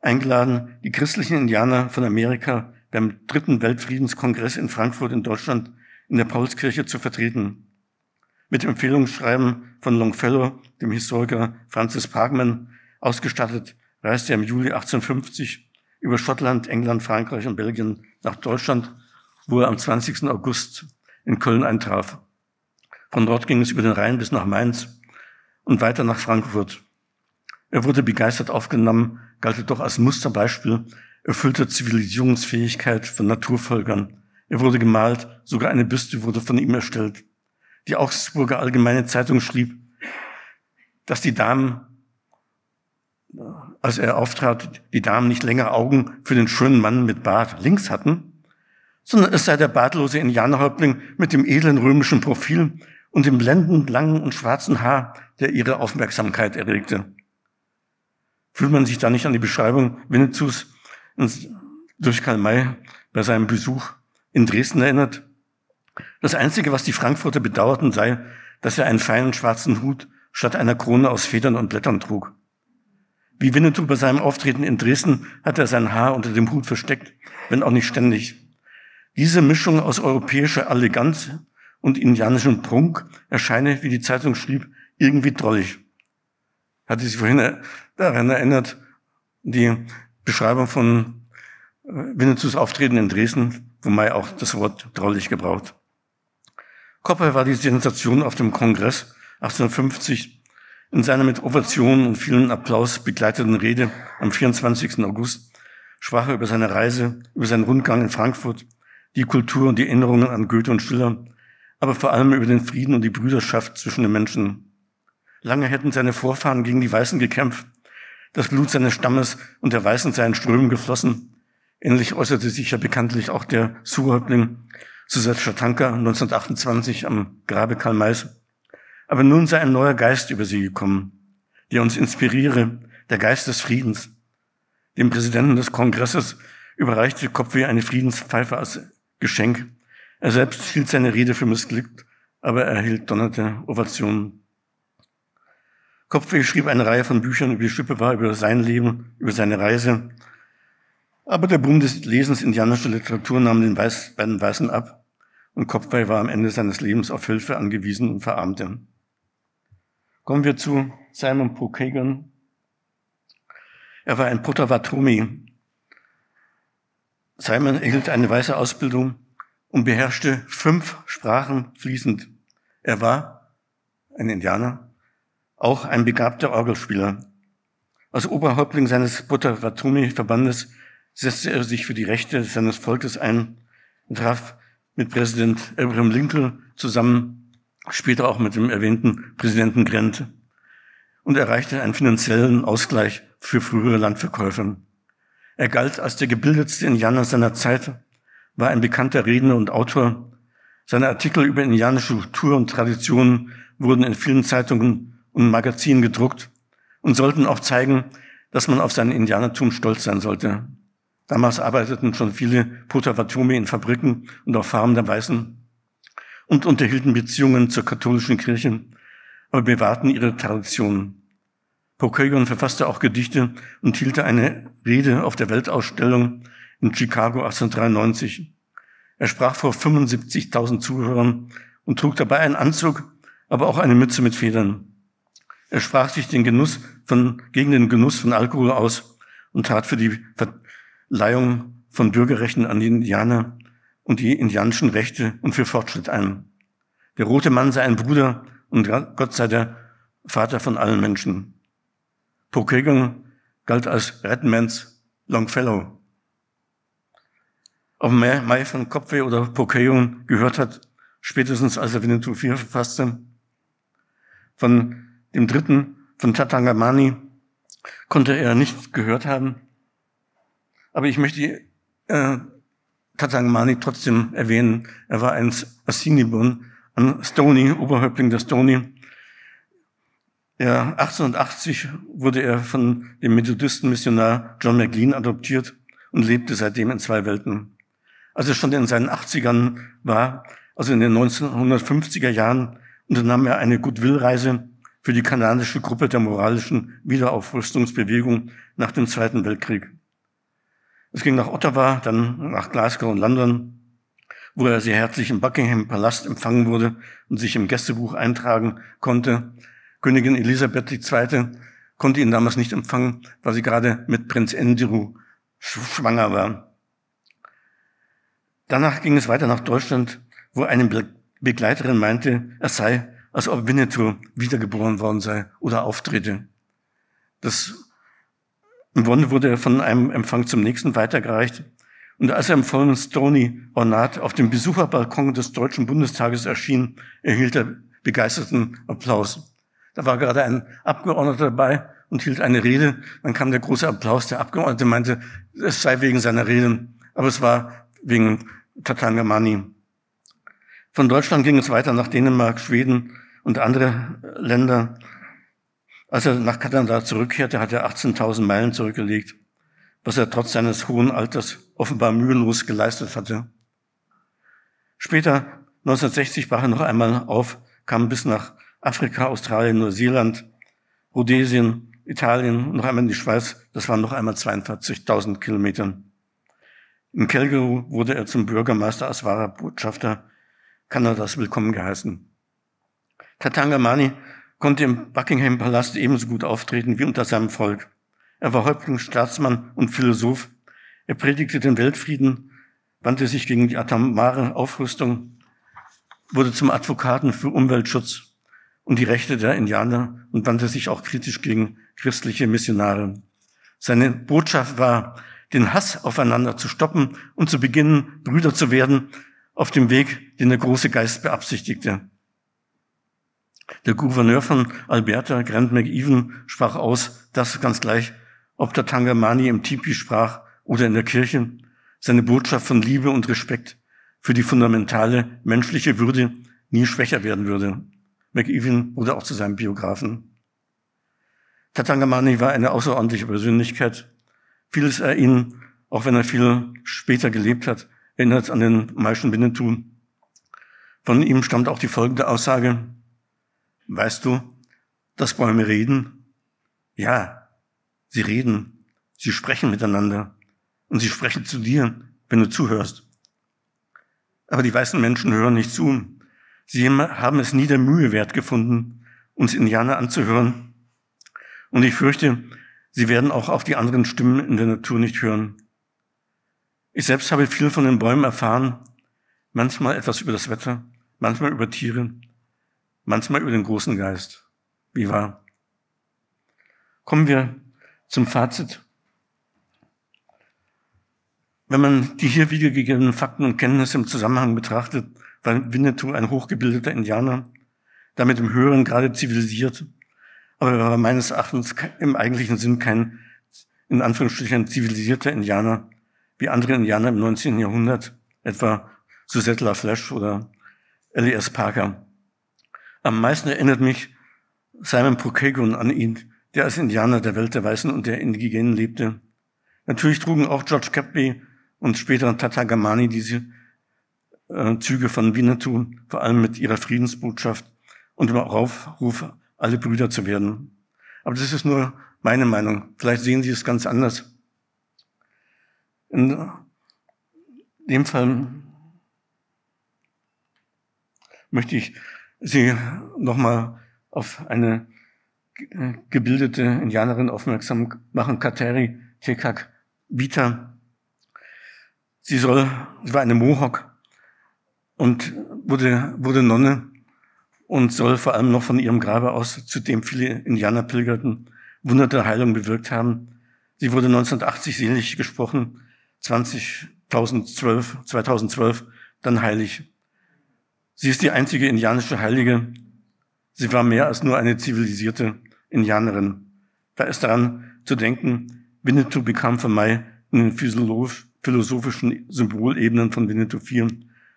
Eingeladen, die christlichen Indianer von Amerika beim dritten Weltfriedenskongress in Frankfurt in Deutschland in der Paulskirche zu vertreten. Mit Empfehlungsschreiben von Longfellow, dem Historiker Francis Parkman, ausgestattet, reiste er im Juli 1850 über Schottland, England, Frankreich und Belgien nach Deutschland, wo er am 20. August in Köln eintraf. Von dort ging es über den Rhein bis nach Mainz und weiter nach Frankfurt. Er wurde begeistert aufgenommen, galt doch als Musterbeispiel erfüllter Zivilisierungsfähigkeit von Naturvölkern. Er wurde gemalt, sogar eine Büste wurde von ihm erstellt. Die Augsburger Allgemeine Zeitung schrieb, dass die Damen, als er auftrat, die Damen nicht länger Augen für den schönen Mann mit Bart links hatten, sondern es sei der bartlose Indianerhäuptling mit dem edlen römischen Profil und dem blendend langen und schwarzen Haar, der ihre Aufmerksamkeit erregte. Fühlt man sich da nicht an die Beschreibung Winnetous durch Karl May bei seinem Besuch in Dresden erinnert? Das Einzige, was die Frankfurter bedauerten, sei, dass er einen feinen schwarzen Hut statt einer Krone aus Federn und Blättern trug. Wie Winnetou bei seinem Auftreten in Dresden hat er sein Haar unter dem Hut versteckt, wenn auch nicht ständig. Diese Mischung aus europäischer Eleganz und indianischem Prunk erscheine, wie die Zeitung schrieb, irgendwie drollig. Hatte sich vorhin daran erinnert, die Beschreibung von äh, Winnetous Auftreten in Dresden, wo May auch das Wort drollig gebraucht. Kopper war die Sensation auf dem Kongress 1850 in seiner mit Ovationen und vielen Applaus begleiteten Rede am 24. August sprach er über seine Reise, über seinen Rundgang in Frankfurt, die Kultur und die Erinnerungen an Goethe und Schiller, aber vor allem über den Frieden und die Brüderschaft zwischen den Menschen. Lange hätten seine Vorfahren gegen die Weißen gekämpft. Das Blut seines Stammes und der Weißen seien Strömen geflossen. Ähnlich äußerte sich ja bekanntlich auch der Suhäuptling Susat Chatanka 1928 am Grabe Karl Mays. Aber nun sei ein neuer Geist über sie gekommen, der uns inspiriere, der Geist des Friedens. Dem Präsidenten des Kongresses überreichte Kopfweh eine Friedenspfeife als Geschenk. Er selbst hielt seine Rede für missglückt, aber er erhielt donnerte Ovationen. Kopfweh schrieb eine Reihe von Büchern über die Schippe war, über sein Leben, über seine Reise. Aber der Boom des Lesens indianischer Literatur nahm den Weiß, beiden Weißen ab und Kopfweh war am Ende seines Lebens auf Hilfe angewiesen und verarmte. Kommen wir zu Simon Pokagon. Er war ein Potawatomi, Simon erhielt eine weiße Ausbildung und beherrschte fünf Sprachen fließend. Er war ein Indianer, auch ein begabter Orgelspieler. Als Oberhäuptling seines Potawatomi-Verbandes setzte er sich für die Rechte seines Volkes ein und traf mit Präsident Abraham Lincoln zusammen, später auch mit dem erwähnten Präsidenten Grant und erreichte einen finanziellen Ausgleich für frühere Landverkäufer. Er galt als der gebildetste Indianer seiner Zeit, war ein bekannter Redner und Autor. Seine Artikel über indianische Kultur und Traditionen wurden in vielen Zeitungen und Magazinen gedruckt und sollten auch zeigen, dass man auf sein Indianertum stolz sein sollte. Damals arbeiteten schon viele Potawatomi in Fabriken und auf Farmen der Weißen und unterhielten Beziehungen zur katholischen Kirche, aber bewahrten ihre Traditionen. Pokagon verfasste auch Gedichte und hielt eine Rede auf der Weltausstellung in Chicago 1893. Er sprach vor 75.000 Zuhörern und trug dabei einen Anzug, aber auch eine Mütze mit Federn. Er sprach sich den Genuss von, gegen den Genuss von Alkohol aus und tat für die Verleihung von Bürgerrechten an die Indianer und die indianischen Rechte und für Fortschritt ein. Der rote Mann sei ein Bruder und Gott sei der Vater von allen Menschen. Pokagon galt als Redmans Longfellow. Ob Mai von Kopfe oder Pokagon gehört hat, spätestens als er Winnetou 4 verfasste. Von dem dritten, von Tatangamani, konnte er nicht gehört haben. Aber ich möchte äh, Tatangamani trotzdem erwähnen. Er war ein Assinibon, ein Stony, Oberhäuptling der Stony, ja, 1880 wurde er von dem Methodisten-Missionar John McLean adoptiert und lebte seitdem in zwei Welten. Als er schon in seinen 80ern war, also in den 1950er Jahren, unternahm er eine Goodwill-Reise für die kanadische Gruppe der moralischen Wiederaufrüstungsbewegung nach dem Zweiten Weltkrieg. Es ging nach Ottawa, dann nach Glasgow und London, wo er sehr herzlich im Buckingham Palast empfangen wurde und sich im Gästebuch eintragen konnte, Königin Elisabeth II. konnte ihn damals nicht empfangen, weil sie gerade mit Prinz Andrew schwanger war. Danach ging es weiter nach Deutschland, wo eine Begleiterin meinte, er sei, als ob Winnetou wiedergeboren worden sei oder auftrete. Das in Bonn wurde er von einem Empfang zum nächsten weitergereicht Und als er im vollen Stony Ornat auf dem Besucherbalkon des Deutschen Bundestages erschien, erhielt er begeisterten Applaus. Da war gerade ein Abgeordneter dabei und hielt eine Rede. Dann kam der große Applaus. Der Abgeordnete meinte, es sei wegen seiner Reden, aber es war wegen Tatangamani. Von Deutschland ging es weiter nach Dänemark, Schweden und andere Länder. Als er nach Kanada zurückkehrte, hat er 18.000 Meilen zurückgelegt, was er trotz seines hohen Alters offenbar mühelos geleistet hatte. Später, 1960, brach er noch einmal auf, kam bis nach Afrika, Australien, Neuseeland, Rhodesien, Italien, noch einmal in die Schweiz. Das waren noch einmal 42.000 Kilometer. In Calgary wurde er zum Bürgermeister als wahrer Botschafter Kanadas willkommen geheißen. Tatangamani konnte im Buckingham Palast ebenso gut auftreten wie unter seinem Volk. Er war Häuptling, Staatsmann und Philosoph. Er predigte den Weltfrieden, wandte sich gegen die atomare Aufrüstung, wurde zum Advokaten für Umweltschutz und die Rechte der Indianer und wandte sich auch kritisch gegen christliche Missionare. Seine Botschaft war, den Hass aufeinander zu stoppen und zu beginnen, Brüder zu werden, auf dem Weg, den der große Geist beabsichtigte. Der Gouverneur von Alberta, Grant McEwen, sprach aus, dass ganz gleich, ob der Tangamani im Tipi sprach oder in der Kirche, seine Botschaft von Liebe und Respekt für die fundamentale menschliche Würde nie schwächer werden würde. McEwen wurde auch zu seinem Biografen. Tatangamani war eine außerordentliche Persönlichkeit. Vieles er ihn, auch wenn er viel später gelebt hat, erinnert an den Maischen Winnetou. Von ihm stammt auch die folgende Aussage. Weißt du, dass Bäume reden? Ja, sie reden. Sie sprechen miteinander. Und sie sprechen zu dir, wenn du zuhörst. Aber die weißen Menschen hören nicht zu. Sie haben es nie der Mühe wert gefunden, uns Indianer anzuhören. Und ich fürchte, sie werden auch auf die anderen Stimmen in der Natur nicht hören. Ich selbst habe viel von den Bäumen erfahren, manchmal etwas über das Wetter, manchmal über Tiere, manchmal über den großen Geist. Wie wahr? Kommen wir zum Fazit. Wenn man die hier wiedergegebenen Fakten und Kenntnisse im Zusammenhang betrachtet, war Winnetou ein hochgebildeter Indianer, damit im höheren Grade zivilisiert, aber er war meines Erachtens im eigentlichen Sinn kein, in Anführungsstrichen, zivilisierter Indianer, wie andere Indianer im 19. Jahrhundert, etwa Suzette LaFlèche oder Elias Parker. Am meisten erinnert mich Simon Prokegun an ihn, der als Indianer der Welt der Weißen und der Indigenen lebte. Natürlich trugen auch George Capby und später Tata Gamani diese äh, Züge von Winnetou, vor allem mit ihrer Friedensbotschaft und dem Aufruf, alle Brüder zu werden. Aber das ist nur meine Meinung. Vielleicht sehen Sie es ganz anders. In dem Fall möchte ich Sie nochmal auf eine gebildete Indianerin aufmerksam machen, Kateri Tekak Vita. Sie soll, sie war eine Mohawk und wurde, wurde Nonne und soll vor allem noch von ihrem Grabe aus, zu dem viele Indianer pilgerten, Wunder der Heilung bewirkt haben. Sie wurde 1980 selig gesprochen, 2012, 2012 dann heilig. Sie ist die einzige indianische Heilige. Sie war mehr als nur eine zivilisierte Indianerin. Da ist daran zu denken, Winnetou bekam von Mai in den philosophischen Symbolebenen von Winnetou 4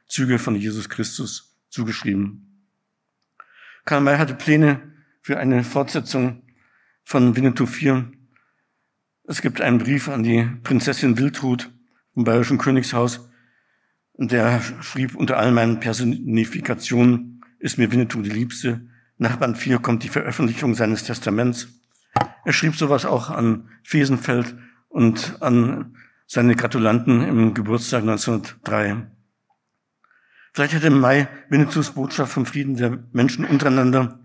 Züge von Jesus Christus zugeschrieben. Karl May hatte Pläne für eine Fortsetzung von Winnetou 4. Es gibt einen Brief an die Prinzessin Wildrut vom Bayerischen Königshaus, der schrieb unter all meinen Personifikationen ist mir Winnetou die Liebste. Nach Band 4 kommt die Veröffentlichung seines Testaments. Er schrieb sowas auch an Fesenfeld und an seine Gratulanten im Geburtstag 1903. Vielleicht hätte im Mai Winnetous Botschaft vom Frieden der Menschen untereinander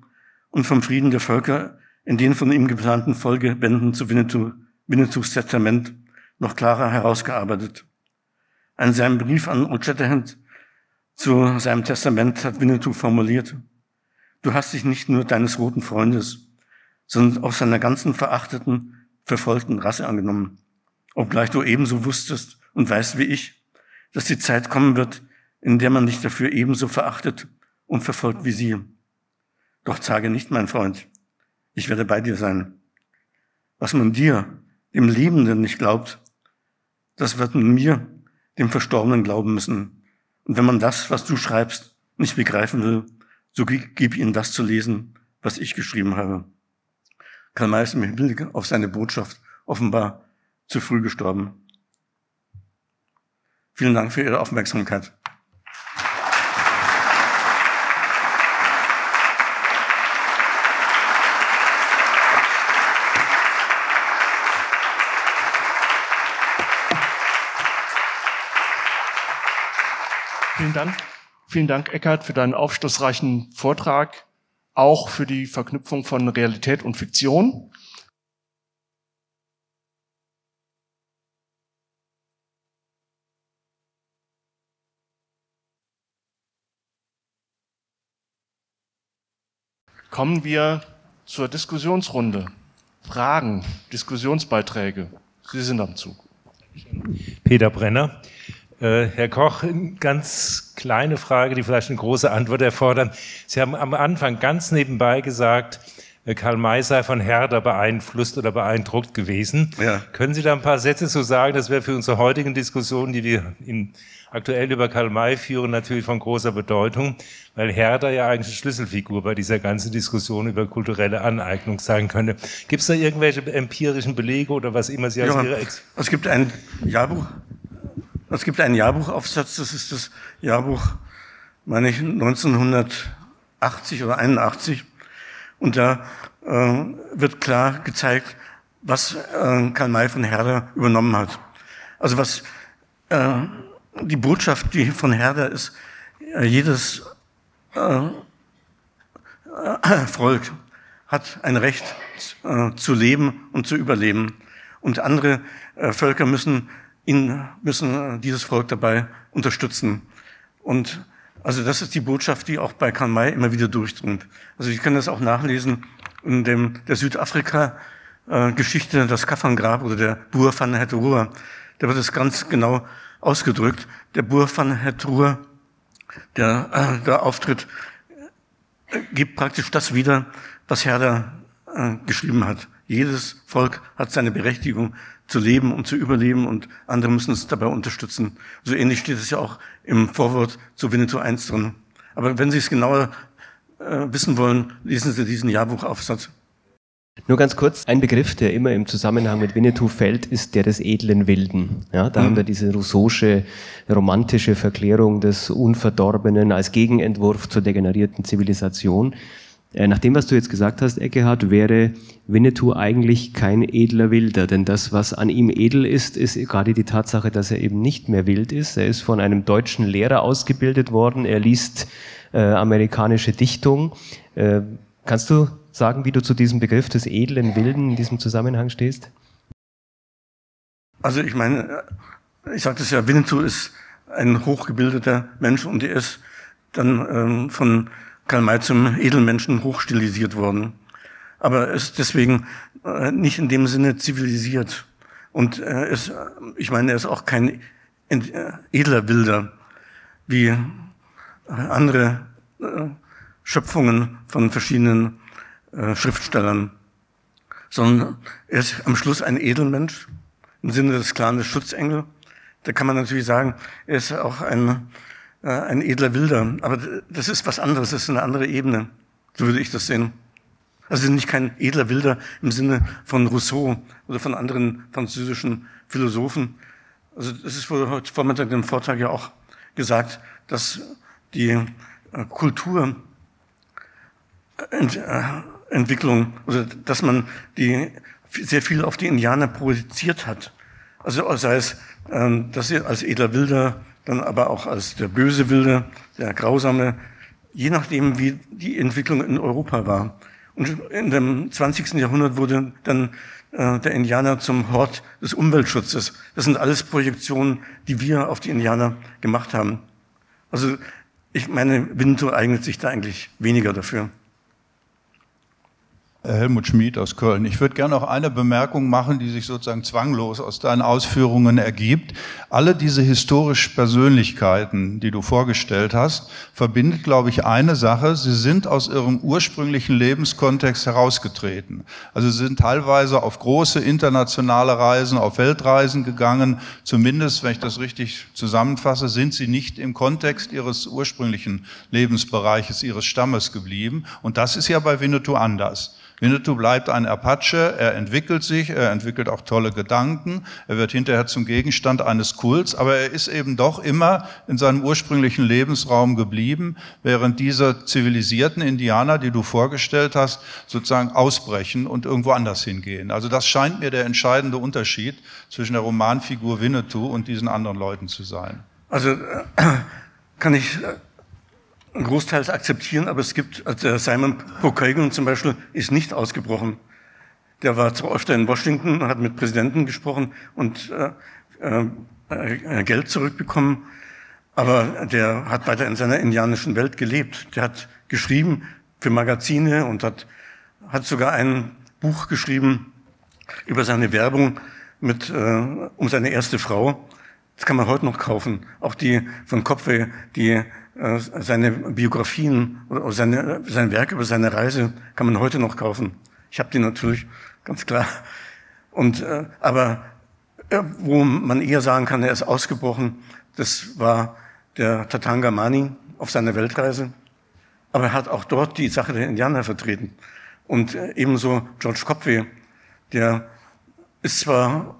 und vom Frieden der Völker in den von ihm geplanten Folgebänden zu Winnetou, Winnetous Testament noch klarer herausgearbeitet. An seinem Brief an Old Shatterhand zu seinem Testament hat Winnetou formuliert, du hast dich nicht nur deines roten Freundes, sondern auch seiner ganzen verachteten, verfolgten Rasse angenommen, obgleich du ebenso wusstest und weiß wie ich, dass die Zeit kommen wird, in der man dich dafür ebenso verachtet und verfolgt wie sie. Doch sage nicht, mein Freund, ich werde bei dir sein. Was man dir, dem Lebenden, nicht glaubt, das wird mir, dem Verstorbenen, glauben müssen. Und wenn man das, was du schreibst, nicht begreifen will, so gib ihm das zu lesen, was ich geschrieben habe. Karl May ist im Hinblick auf seine Botschaft offenbar zu früh gestorben. Vielen Dank für Ihre Aufmerksamkeit. Dank. Vielen Dank, Eckart, für deinen aufschlussreichen Vortrag, auch für die Verknüpfung von Realität und Fiktion. Kommen wir zur Diskussionsrunde. Fragen, Diskussionsbeiträge. Sie sind am Zug. Peter Brenner. Äh, Herr Koch, ganz kleine Frage, die vielleicht eine große Antwort erfordert. Sie haben am Anfang ganz nebenbei gesagt, äh, Karl May sei von Herder beeinflusst oder beeindruckt gewesen. Ja. Können Sie da ein paar Sätze zu sagen? Das wäre für unsere heutigen Diskussionen, die wir in, aktuell über Karl May führen, natürlich von großer Bedeutung, weil Herder ja eigentlich eine Schlüsselfigur bei dieser ganzen Diskussion über kulturelle Aneignung sein könnte. Gibt es da irgendwelche empirischen Belege oder was immer Sie als ja, Ihre Ex Es gibt ein Jahrbuch es gibt einen Jahrbuchaufsatz, das ist das Jahrbuch, meine ich, 1980 oder 81. Und da äh, wird klar gezeigt, was äh, Karl May von Herder übernommen hat. Also was äh, die Botschaft, die von Herder ist, äh, jedes äh, äh, Volk hat ein Recht zu leben und zu überleben. Und andere Völker müssen ihn müssen dieses Volk dabei unterstützen. Und also das ist die Botschaft, die auch bei Karl May immer wieder durchdringt. Also ich kann das auch nachlesen in dem, der Südafrika-Geschichte, das Kafferngrab oder der Boer van het Roer. Da wird es ganz genau ausgedrückt. Der Boer van het Roer, der äh, da auftritt, gibt praktisch das wieder, was Herder äh, geschrieben hat. Jedes Volk hat seine Berechtigung zu leben und zu überleben und andere müssen es dabei unterstützen. So ähnlich steht es ja auch im Vorwort zu Winnetou 1 drin. Aber wenn Sie es genauer äh, wissen wollen, lesen Sie diesen Jahrbuchaufsatz. Nur ganz kurz, ein Begriff, der immer im Zusammenhang mit Winnetou fällt, ist der des edlen Wilden. Ja, da mhm. haben wir diese rousseausche, romantische Verklärung des Unverdorbenen als Gegenentwurf zur degenerierten Zivilisation. Äh, nach dem, was du jetzt gesagt hast, Eckehard, wäre Winnetou eigentlich kein edler Wilder, denn das, was an ihm edel ist, ist gerade die Tatsache, dass er eben nicht mehr wild ist. Er ist von einem deutschen Lehrer ausgebildet worden, er liest äh, amerikanische Dichtung. Äh, kannst du sagen, wie du zu diesem Begriff des edlen Wilden in diesem Zusammenhang stehst? Also ich meine, ich sagte es ja, Winnetou ist ein hochgebildeter Mensch und er ist dann ähm, von Karl May zum Edelmenschen hochstilisiert worden. Aber er ist deswegen äh, nicht in dem Sinne zivilisiert. Und er ist, ich meine, er ist auch kein äh, edler Wilder wie äh, andere Schöpfungen von verschiedenen Schriftstellern, sondern er ist am Schluss ein Edelmensch im Sinne des Clans Schutzengel. Da kann man natürlich sagen, er ist auch ein äh, ein edler Wilder. Aber das ist was anderes, das ist eine andere Ebene. So würde ich das sehen. Also nicht kein edler Wilder im Sinne von Rousseau oder von anderen französischen Philosophen. Also es ist vor heute Vormittag im Vortrag ja auch gesagt, dass die äh, Kulturentwicklung, äh, oder dass man die sehr viel auf die Indianer projiziert hat. Also sei es, ähm, dass sie als edler Wilder dann aber auch als der böse Wilde, der grausame, je nachdem, wie die Entwicklung in Europa war. Und in dem 20. Jahrhundert wurde dann äh, der Indianer zum Hort des Umweltschutzes. Das sind alles Projektionen, die wir auf die Indianer gemacht haben. Also ich meine, Winnetou eignet sich da eigentlich weniger dafür. Helmut Schmid aus Köln. Ich würde gerne noch eine Bemerkung machen, die sich sozusagen zwanglos aus deinen Ausführungen ergibt. Alle diese historischen Persönlichkeiten, die du vorgestellt hast, verbindet, glaube ich, eine Sache. Sie sind aus ihrem ursprünglichen Lebenskontext herausgetreten. Also sie sind teilweise auf große internationale Reisen, auf Weltreisen gegangen. Zumindest, wenn ich das richtig zusammenfasse, sind sie nicht im Kontext ihres ursprünglichen Lebensbereiches, ihres Stammes geblieben. Und das ist ja bei Winnetou anders. Winnetou bleibt ein Apache, er entwickelt sich, er entwickelt auch tolle Gedanken, er wird hinterher zum Gegenstand eines Kults, aber er ist eben doch immer in seinem ursprünglichen Lebensraum geblieben, während diese zivilisierten Indianer, die du vorgestellt hast, sozusagen ausbrechen und irgendwo anders hingehen. Also das scheint mir der entscheidende Unterschied zwischen der Romanfigur Winnetou und diesen anderen Leuten zu sein. Also äh, kann ich äh, großteils akzeptieren, aber es gibt, also Simon Pokagon zum Beispiel ist nicht ausgebrochen. Der war zwar öfter in Washington, hat mit Präsidenten gesprochen und äh, äh, Geld zurückbekommen, aber der hat weiter in seiner indianischen Welt gelebt. Der hat geschrieben für Magazine und hat, hat sogar ein Buch geschrieben über seine Werbung mit, äh, um seine erste Frau. Das kann man heute noch kaufen. Auch die von Kopfe, die äh, seine Biografien oder seine, sein Werk über seine Reise kann man heute noch kaufen. Ich habe die natürlich, ganz klar. Und, äh, aber äh, wo man eher sagen kann, er ist ausgebrochen, das war der Tatanga Mani auf seiner Weltreise. Aber er hat auch dort die Sache der Indianer vertreten. Und äh, ebenso George Copway, der ist zwar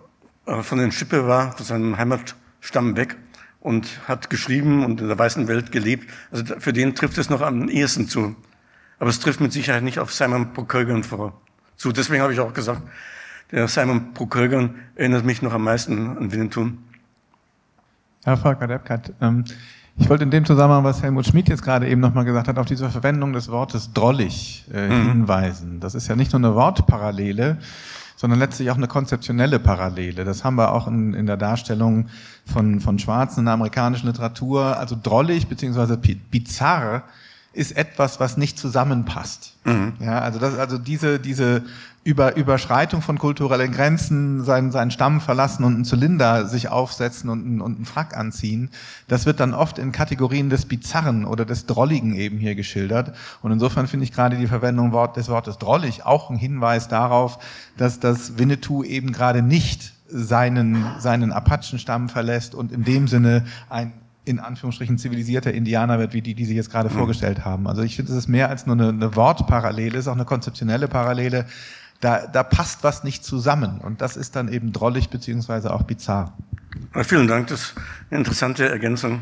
äh, von den Chippewa, von seinem Heimatstamm weg, und hat geschrieben und in der weißen Welt gelebt. Also für den trifft es noch am ehesten zu. Aber es trifft mit Sicherheit nicht auf Simon Procurgan zu. Deswegen habe ich auch gesagt, der Simon Procurgan erinnert mich noch am meisten an Winnetou. Herr Volker Deppkat, ähm, ich wollte in dem Zusammenhang, was Helmut Schmidt jetzt gerade eben nochmal gesagt hat, auf diese Verwendung des Wortes drollig äh, mhm. hinweisen. Das ist ja nicht nur eine Wortparallele, sondern letztlich auch eine konzeptionelle Parallele. Das haben wir auch in, in der Darstellung von, von Schwarzen in der amerikanischen Literatur. Also drollig beziehungsweise bizarr ist etwas, was nicht zusammenpasst. Mhm. Ja, also das, also diese, diese über Überschreitung von kulturellen Grenzen, seinen, seinen Stamm verlassen und einen Zylinder sich aufsetzen und, einen, und einen Frack anziehen, das wird dann oft in Kategorien des Bizarren oder des Drolligen eben hier geschildert. Und insofern finde ich gerade die Verwendung des Wortes drollig auch ein Hinweis darauf, dass das Winnetou eben gerade nicht seinen, seinen Apachenstamm verlässt und in dem Sinne ein in Anführungsstrichen zivilisierter Indianer wird, wie die, die Sie jetzt gerade mhm. vorgestellt haben. Also ich finde, es ist mehr als nur eine, eine Wortparallele, es ist auch eine konzeptionelle Parallele. Da, da passt was nicht zusammen und das ist dann eben drollig beziehungsweise auch bizarr. vielen Dank, das ist eine interessante Ergänzung.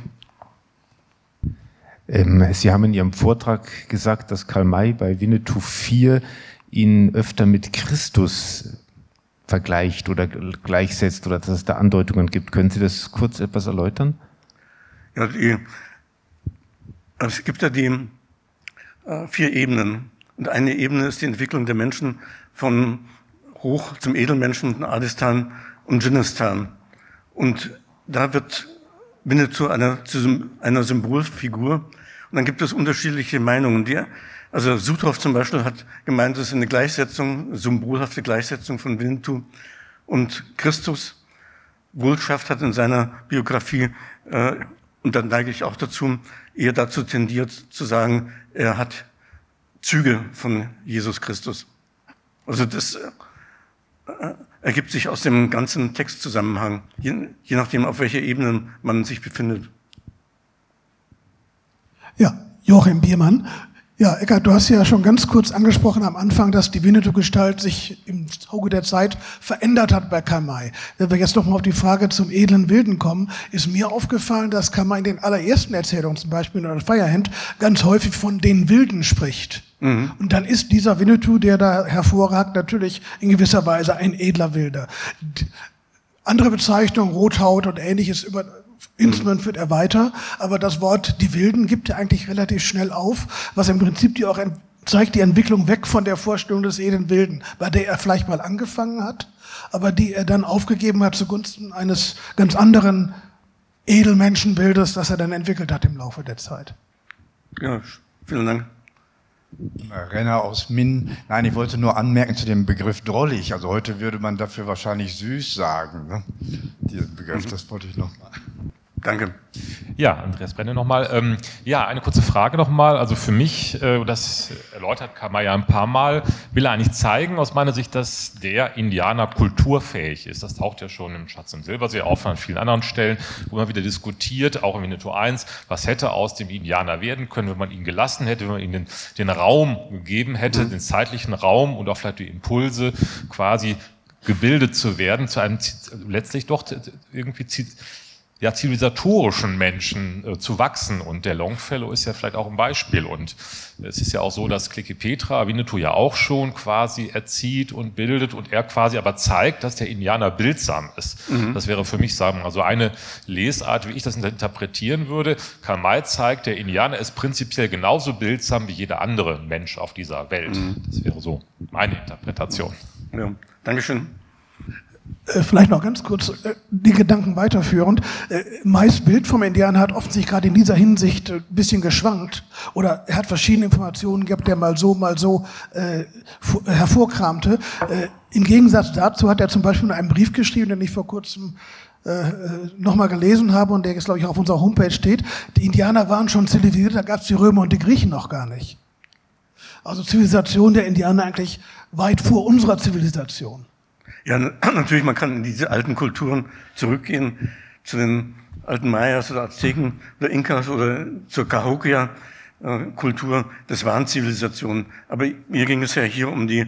Ähm, Sie haben in Ihrem Vortrag gesagt, dass Karl May bei Winnetou 4 ihn öfter mit Christus vergleicht oder gleichsetzt oder dass es da Andeutungen gibt. Können Sie das kurz etwas erläutern? Ja, die, also es gibt ja die äh, vier Ebenen. Und eine Ebene ist die Entwicklung der Menschen von Hoch zum Edelmenschen, Adistan und Dschinnistan. Und da wird Winnetou einer, zu einer Symbolfigur. Und dann gibt es unterschiedliche Meinungen. Die, also Suthoff zum Beispiel hat gemeint, es ist eine Gleichsetzung, symbolhafte Gleichsetzung von Winnetou und Christus. Wohlschaft hat in seiner Biografie äh, und dann neige ich auch dazu, eher dazu tendiert zu sagen, er hat Züge von Jesus Christus. Also das äh, ergibt sich aus dem ganzen Textzusammenhang, je, je nachdem, auf welcher Ebene man sich befindet. Ja, Joachim Biermann. Ja, Eckart, du hast ja schon ganz kurz angesprochen am Anfang, dass die Winnetou-Gestalt sich im Auge der Zeit verändert hat bei Kamai. Wenn wir jetzt nochmal auf die Frage zum edlen Wilden kommen, ist mir aufgefallen, dass Kamai in den allerersten Erzählungen, zum Beispiel in der Firehand, ganz häufig von den Wilden spricht. Mhm. Und dann ist dieser Winnetou, der da hervorragt, natürlich in gewisser Weise ein edler Wilder. Andere Bezeichnung, Rothaut und ähnliches über, Instrument führt er weiter, aber das Wort die Wilden gibt er eigentlich relativ schnell auf, was im Prinzip die auch zeigt die Entwicklung weg von der Vorstellung des edlen Wilden, bei der er vielleicht mal angefangen hat, aber die er dann aufgegeben hat zugunsten eines ganz anderen Edelmenschenbildes, das er dann entwickelt hat im Laufe der Zeit. Ja, vielen Dank. Renner aus Minn. Nein, ich wollte nur anmerken zu dem Begriff drollig. Also heute würde man dafür wahrscheinlich süß sagen. Ne? Diesen Begriff, das wollte ich noch mal. Danke. Ja, Andreas Brenne nochmal. Ähm, ja, eine kurze Frage nochmal. Also für mich, äh, das erläutert man ja ein paar Mal, will er eigentlich zeigen, aus meiner Sicht, dass der Indianer kulturfähig ist. Das taucht ja schon im Schatz im Silbersee auf, an vielen anderen Stellen, wo man wieder diskutiert, auch im Winnetou 1, was hätte aus dem Indianer werden können, wenn man ihn gelassen hätte, wenn man ihm den, den Raum gegeben hätte, mhm. den zeitlichen Raum und auch vielleicht die Impulse quasi gebildet zu werden, zu einem letztlich doch irgendwie ja, zivilisatorischen Menschen äh, zu wachsen. Und der Longfellow ist ja vielleicht auch ein Beispiel. Und es ist ja auch so, dass Clicky Petra Winnetou ja auch schon quasi erzieht und bildet und er quasi aber zeigt, dass der Indianer bildsam ist. Mhm. Das wäre für mich, sagen wir mal, so eine Lesart, wie ich das interpretieren würde. Karl May zeigt, der Indianer ist prinzipiell genauso bildsam wie jeder andere Mensch auf dieser Welt. Mhm. Das wäre so meine Interpretation. Ja, Dankeschön. Äh, vielleicht noch ganz kurz äh, die Gedanken weiterführend. Äh, meist Bild vom Indianer hat offensichtlich gerade in dieser Hinsicht ein bisschen geschwankt oder er hat verschiedene Informationen gehabt, der mal so, mal so äh, hervorkramte. Äh, Im Gegensatz dazu hat er zum Beispiel in einem Brief geschrieben, den ich vor kurzem äh, nochmal gelesen habe und der jetzt, glaube ich, auf unserer Homepage steht. Die Indianer waren schon zivilisiert, da gab es die Römer und die Griechen noch gar nicht. Also Zivilisation der Indianer eigentlich weit vor unserer Zivilisation. Ja, natürlich, man kann in diese alten Kulturen zurückgehen, zu den alten Mayas oder Azteken oder Inkas oder zur Cahokia-Kultur. Das waren Zivilisationen. Aber mir ging es ja hier um die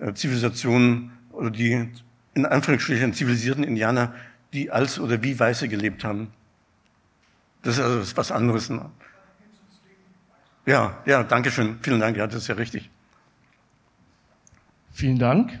äh, Zivilisationen oder die in Anführungsstrichen zivilisierten Indianer, die als oder wie Weiße gelebt haben. Das ist also was anderes. Ne? Ja, ja, danke schön. Vielen Dank. Ja, das ist ja richtig. Vielen Dank.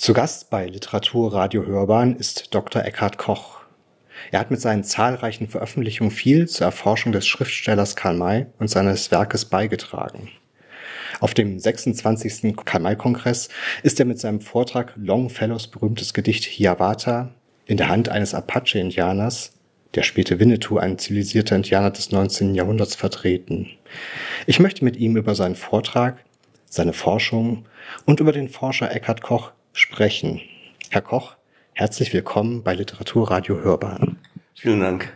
Zu Gast bei Literatur Radio Hörbahn ist Dr. Eckhard Koch. Er hat mit seinen zahlreichen Veröffentlichungen viel zur Erforschung des Schriftstellers Karl May und seines Werkes beigetragen. Auf dem 26. Karl-May-Kongress ist er mit seinem Vortrag Longfellows berühmtes Gedicht Hiawatha in der Hand eines Apache-Indianers, der späte Winnetou, ein zivilisierter Indianer des 19. Jahrhunderts, vertreten. Ich möchte mit ihm über seinen Vortrag, seine Forschung und über den Forscher Eckhard Koch sprechen. Herr Koch, herzlich willkommen bei Literaturradio Hörbahn. Vielen Dank.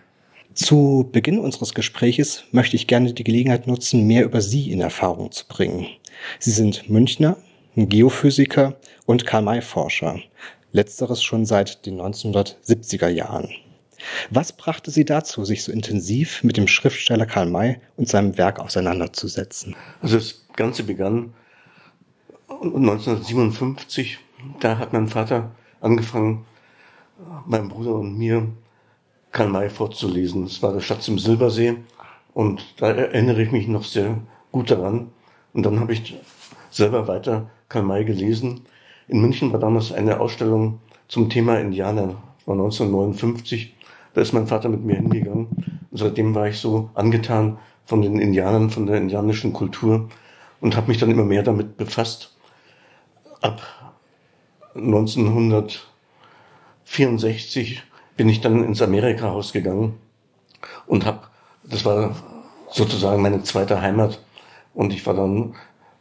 Zu Beginn unseres Gespräches möchte ich gerne die Gelegenheit nutzen, mehr über Sie in Erfahrung zu bringen. Sie sind Münchner, Geophysiker und Karl-May-Forscher. Letzteres schon seit den 1970er Jahren. Was brachte Sie dazu, sich so intensiv mit dem Schriftsteller Karl May und seinem Werk auseinanderzusetzen? Also das Ganze begann 1957 da hat mein Vater angefangen, meinem Bruder und mir Karl May vorzulesen. Es war der Schatz im Silbersee und da erinnere ich mich noch sehr gut daran. Und dann habe ich selber weiter Karl May gelesen. In München war damals eine Ausstellung zum Thema Indianer, war 1959. Da ist mein Vater mit mir hingegangen. Und seitdem war ich so angetan von den Indianern, von der indianischen Kultur und habe mich dann immer mehr damit befasst. Ab 1964 bin ich dann ins Amerika-Haus gegangen und habe, das war sozusagen meine zweite Heimat und ich war dann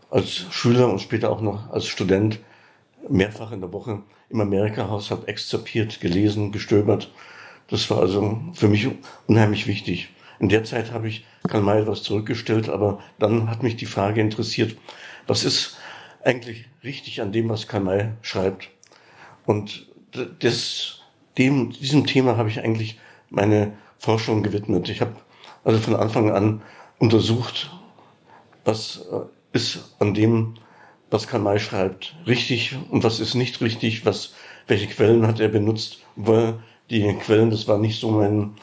als Schüler und später auch noch als Student mehrfach in der Woche im Amerika-Haus, habe exzerpiert, gelesen, gestöbert. Das war also für mich unheimlich wichtig. In der Zeit habe ich Karl May etwas zurückgestellt, aber dann hat mich die Frage interessiert, was ist eigentlich richtig an dem, was Karl May schreibt. Und das, dem, diesem Thema habe ich eigentlich meine Forschung gewidmet. Ich habe also von Anfang an untersucht, was äh, ist an dem was Karl May schreibt, richtig und was ist nicht richtig, was, welche Quellen hat er benutzt, wo die Quellen, das war nicht so mein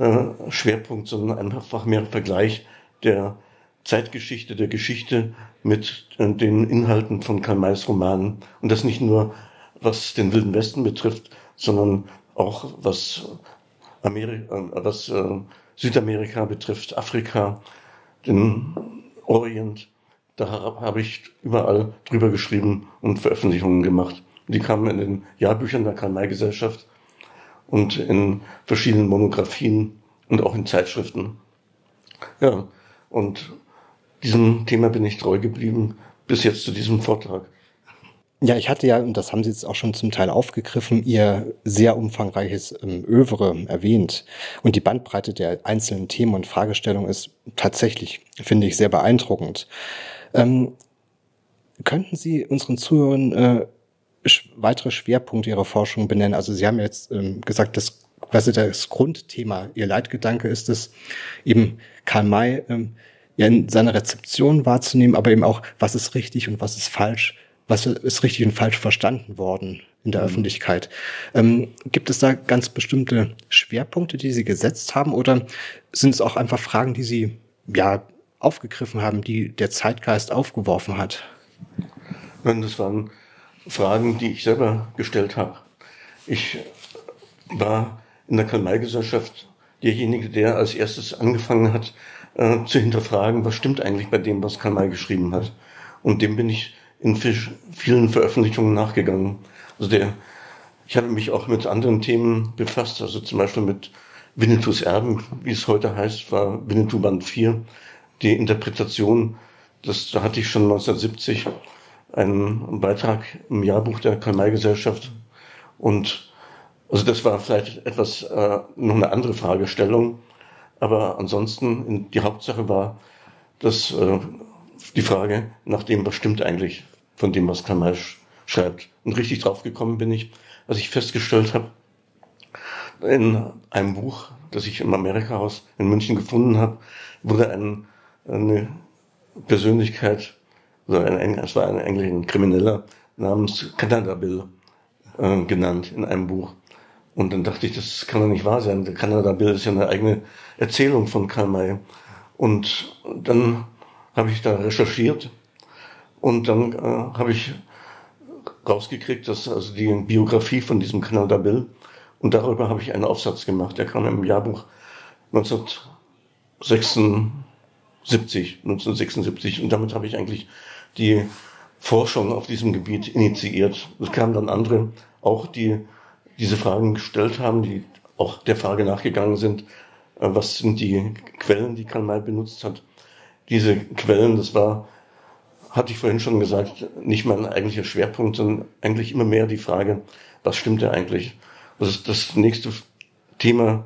äh, Schwerpunkt, sondern einfach mehr Vergleich der Zeitgeschichte, der Geschichte mit äh, den Inhalten von Karl Mays Romanen. Und das nicht nur, was den Wilden Westen betrifft, sondern auch was, Amerika, äh, was äh, Südamerika betrifft, Afrika, den Orient. Da habe ich überall drüber geschrieben und Veröffentlichungen gemacht. Die kamen in den Jahrbüchern der Karl-May-Gesellschaft und in verschiedenen Monographien und auch in Zeitschriften. Ja, und diesem Thema bin ich treu geblieben bis jetzt zu diesem Vortrag. Ja, ich hatte ja, und das haben Sie jetzt auch schon zum Teil aufgegriffen, Ihr sehr umfangreiches ähm, Övre erwähnt. Und die Bandbreite der einzelnen Themen und Fragestellungen ist tatsächlich, finde ich, sehr beeindruckend. Ähm, könnten Sie unseren Zuhörern äh, weitere Schwerpunkte Ihrer Forschung benennen? Also Sie haben jetzt ähm, gesagt, dass quasi das Grundthema, Ihr Leitgedanke ist es, eben Karl May ähm, ja in seiner Rezeption wahrzunehmen, aber eben auch, was ist richtig und was ist falsch, was ist richtig und falsch verstanden worden in der mhm. Öffentlichkeit. Ähm, gibt es da ganz bestimmte Schwerpunkte, die Sie gesetzt haben, oder sind es auch einfach Fragen, die Sie ja aufgegriffen haben, die der Zeitgeist aufgeworfen hat? Nein, das waren Fragen, die ich selber gestellt habe. Ich war in der Karl-May-Gesellschaft derjenige, der als erstes angefangen hat, äh, zu hinterfragen, was stimmt eigentlich bei dem, was Karl May geschrieben hat. Und dem bin ich in vielen Veröffentlichungen nachgegangen. Also der, ich habe mich auch mit anderen Themen befasst, also zum Beispiel mit Winnetous Erben, wie es heute heißt, war Winnetou Band 4, die Interpretation, das, da hatte ich schon 1970 einen Beitrag im Jahrbuch der Karl-May-Gesellschaft und also das war vielleicht etwas äh, noch eine andere Fragestellung, aber ansonsten die Hauptsache war, dass äh, die Frage nach dem, was stimmt eigentlich von dem, was Kamal schreibt. Und richtig drauf gekommen bin ich, als ich festgestellt habe, in einem Buch, das ich im Amerika-Haus in München gefunden habe, wurde ein, eine Persönlichkeit, also ein, es war ein, eigentlich ein Krimineller namens Canada Bill äh, genannt in einem Buch. Und dann dachte ich, das kann doch nicht wahr sein. Der Canada Bill ist ja eine eigene Erzählung von Karl May. Und dann habe ich da recherchiert und dann äh, habe ich rausgekriegt, dass also die Biografie von diesem Canada Bill und darüber habe ich einen Aufsatz gemacht. Der kam im Jahrbuch 1976, 1976 und damit habe ich eigentlich die Forschung auf diesem Gebiet initiiert. Es kamen dann andere auch, die diese Fragen gestellt haben, die auch der Frage nachgegangen sind, äh, was sind die Quellen, die Karl May benutzt hat. Diese Quellen, das war, hatte ich vorhin schon gesagt, nicht mein eigentlicher Schwerpunkt, sondern eigentlich immer mehr die Frage, was stimmt da eigentlich? Das ist das nächste Thema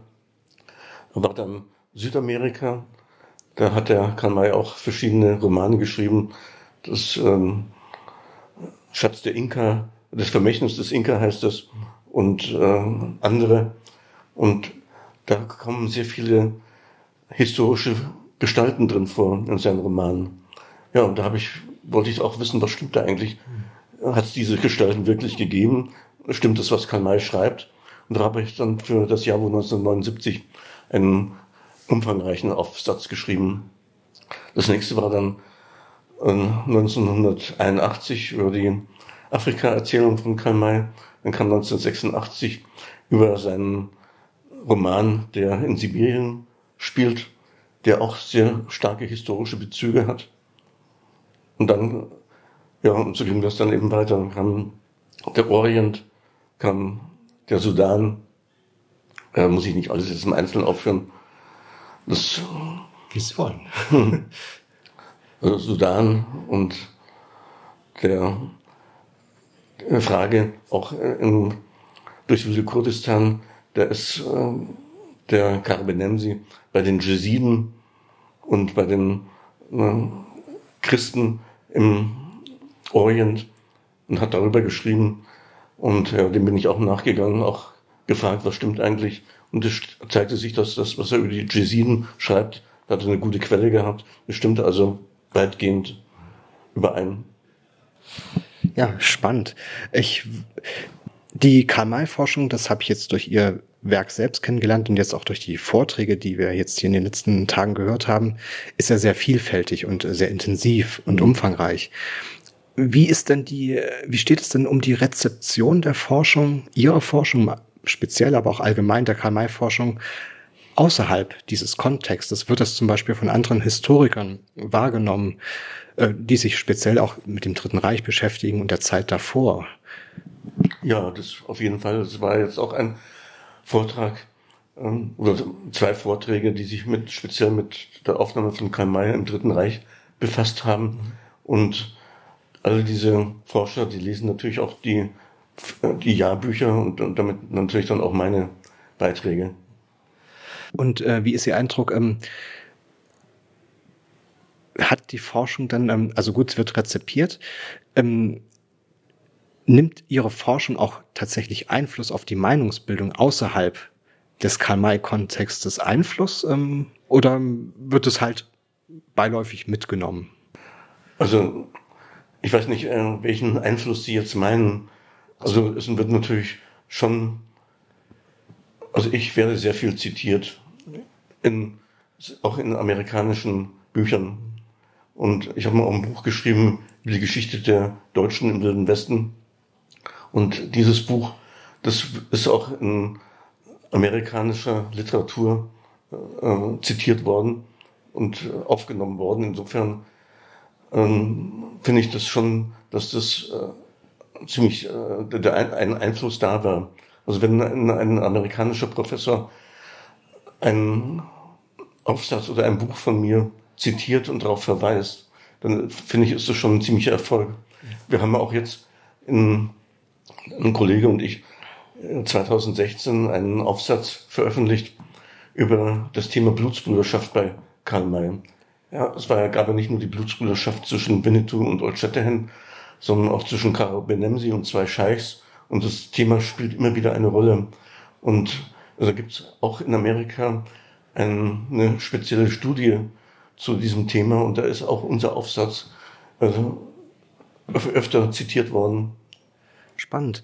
war dann Südamerika. Da hat der Karl May auch verschiedene Romane geschrieben. Das ähm, Schatz der Inka, das Vermächtnis des Inka heißt das und äh, andere. Und da kommen sehr viele historische Gestalten drin vor in seinen Romanen. Ja, und da habe ich, wollte ich auch wissen, was stimmt da eigentlich? Hat es diese Gestalten wirklich gegeben? Stimmt das, was Karl May schreibt? Und da habe ich dann für das Jahr 1979 einen umfangreichen Aufsatz geschrieben. Das nächste war dann 1981 äh, über die Afrika-Erzählung von Karl May. Dann kam 1986 über seinen Roman, der in Sibirien spielt, der auch sehr starke historische Bezüge hat. Und dann, ja, und so ging das dann eben weiter. Dann kam der Orient, kam der Sudan, äh, muss ich nicht alles jetzt im Einzelnen aufführen. Das, wie Sie wollen. also Sudan und der Frage auch in, durch Südkurdistan da ist äh, der Karbenemsi bei den Jesiden und bei den äh, Christen im Orient und hat darüber geschrieben. Und ja, dem bin ich auch nachgegangen, auch gefragt, was stimmt eigentlich. Und es zeigte sich, dass das, was er über die Jesiden schreibt, da hat er eine gute Quelle gehabt. Es stimmte also weitgehend überein. Ja, spannend. Ich, die Karl-May-Forschung, das habe ich jetzt durch Ihr Werk selbst kennengelernt und jetzt auch durch die Vorträge, die wir jetzt hier in den letzten Tagen gehört haben, ist ja sehr vielfältig und sehr intensiv und mhm. umfangreich. Wie ist denn die, wie steht es denn um die Rezeption der Forschung, Ihrer Forschung, speziell, aber auch allgemein der Karl-May-Forschung außerhalb dieses Kontextes? Wird das zum Beispiel von anderen Historikern wahrgenommen, die sich speziell auch mit dem Dritten Reich beschäftigen und der Zeit davor? Ja, das auf jeden Fall. Das war jetzt auch ein Vortrag ähm, oder zwei Vorträge, die sich mit speziell mit der Aufnahme von Karl May im Dritten Reich befasst haben. Und alle diese Forscher, die lesen natürlich auch die, die Jahrbücher und, und damit natürlich dann auch meine Beiträge. Und äh, wie ist Ihr Eindruck? Ähm, hat die Forschung dann, ähm, also gut, es wird rezipiert, ähm, nimmt Ihre Forschung auch tatsächlich Einfluss auf die Meinungsbildung außerhalb des Karl-May-Kontextes Einfluss ähm, oder wird es halt beiläufig mitgenommen? Also ich weiß nicht, äh, welchen Einfluss Sie jetzt meinen. Also es wird natürlich schon, also ich werde sehr viel zitiert, in, auch in amerikanischen Büchern. Und ich habe mal auch ein Buch geschrieben, die Geschichte der Deutschen im Wilden Westen. Und dieses Buch, das ist auch in amerikanischer Literatur äh, zitiert worden und aufgenommen worden. Insofern ähm, finde ich das schon, dass das äh, ziemlich äh, der ein, ein Einfluss da war. Also wenn ein, ein amerikanischer Professor einen Aufsatz oder ein Buch von mir zitiert und darauf verweist, dann finde ich, ist das schon ein ziemlicher Erfolg. Wir haben auch jetzt in ein Kollege und ich 2016 einen Aufsatz veröffentlicht über das Thema Blutsbrüderschaft bei Karl May. Ja, es war gab ja nicht nur die Blutsbrüderschaft zwischen Winnetou und Old Shatterhand, sondern auch zwischen Karo Benemsi und zwei Scheichs. Und das Thema spielt immer wieder eine Rolle. Und also gibt es auch in Amerika eine spezielle Studie zu diesem Thema und da ist auch unser Aufsatz also öfter zitiert worden. Spannend.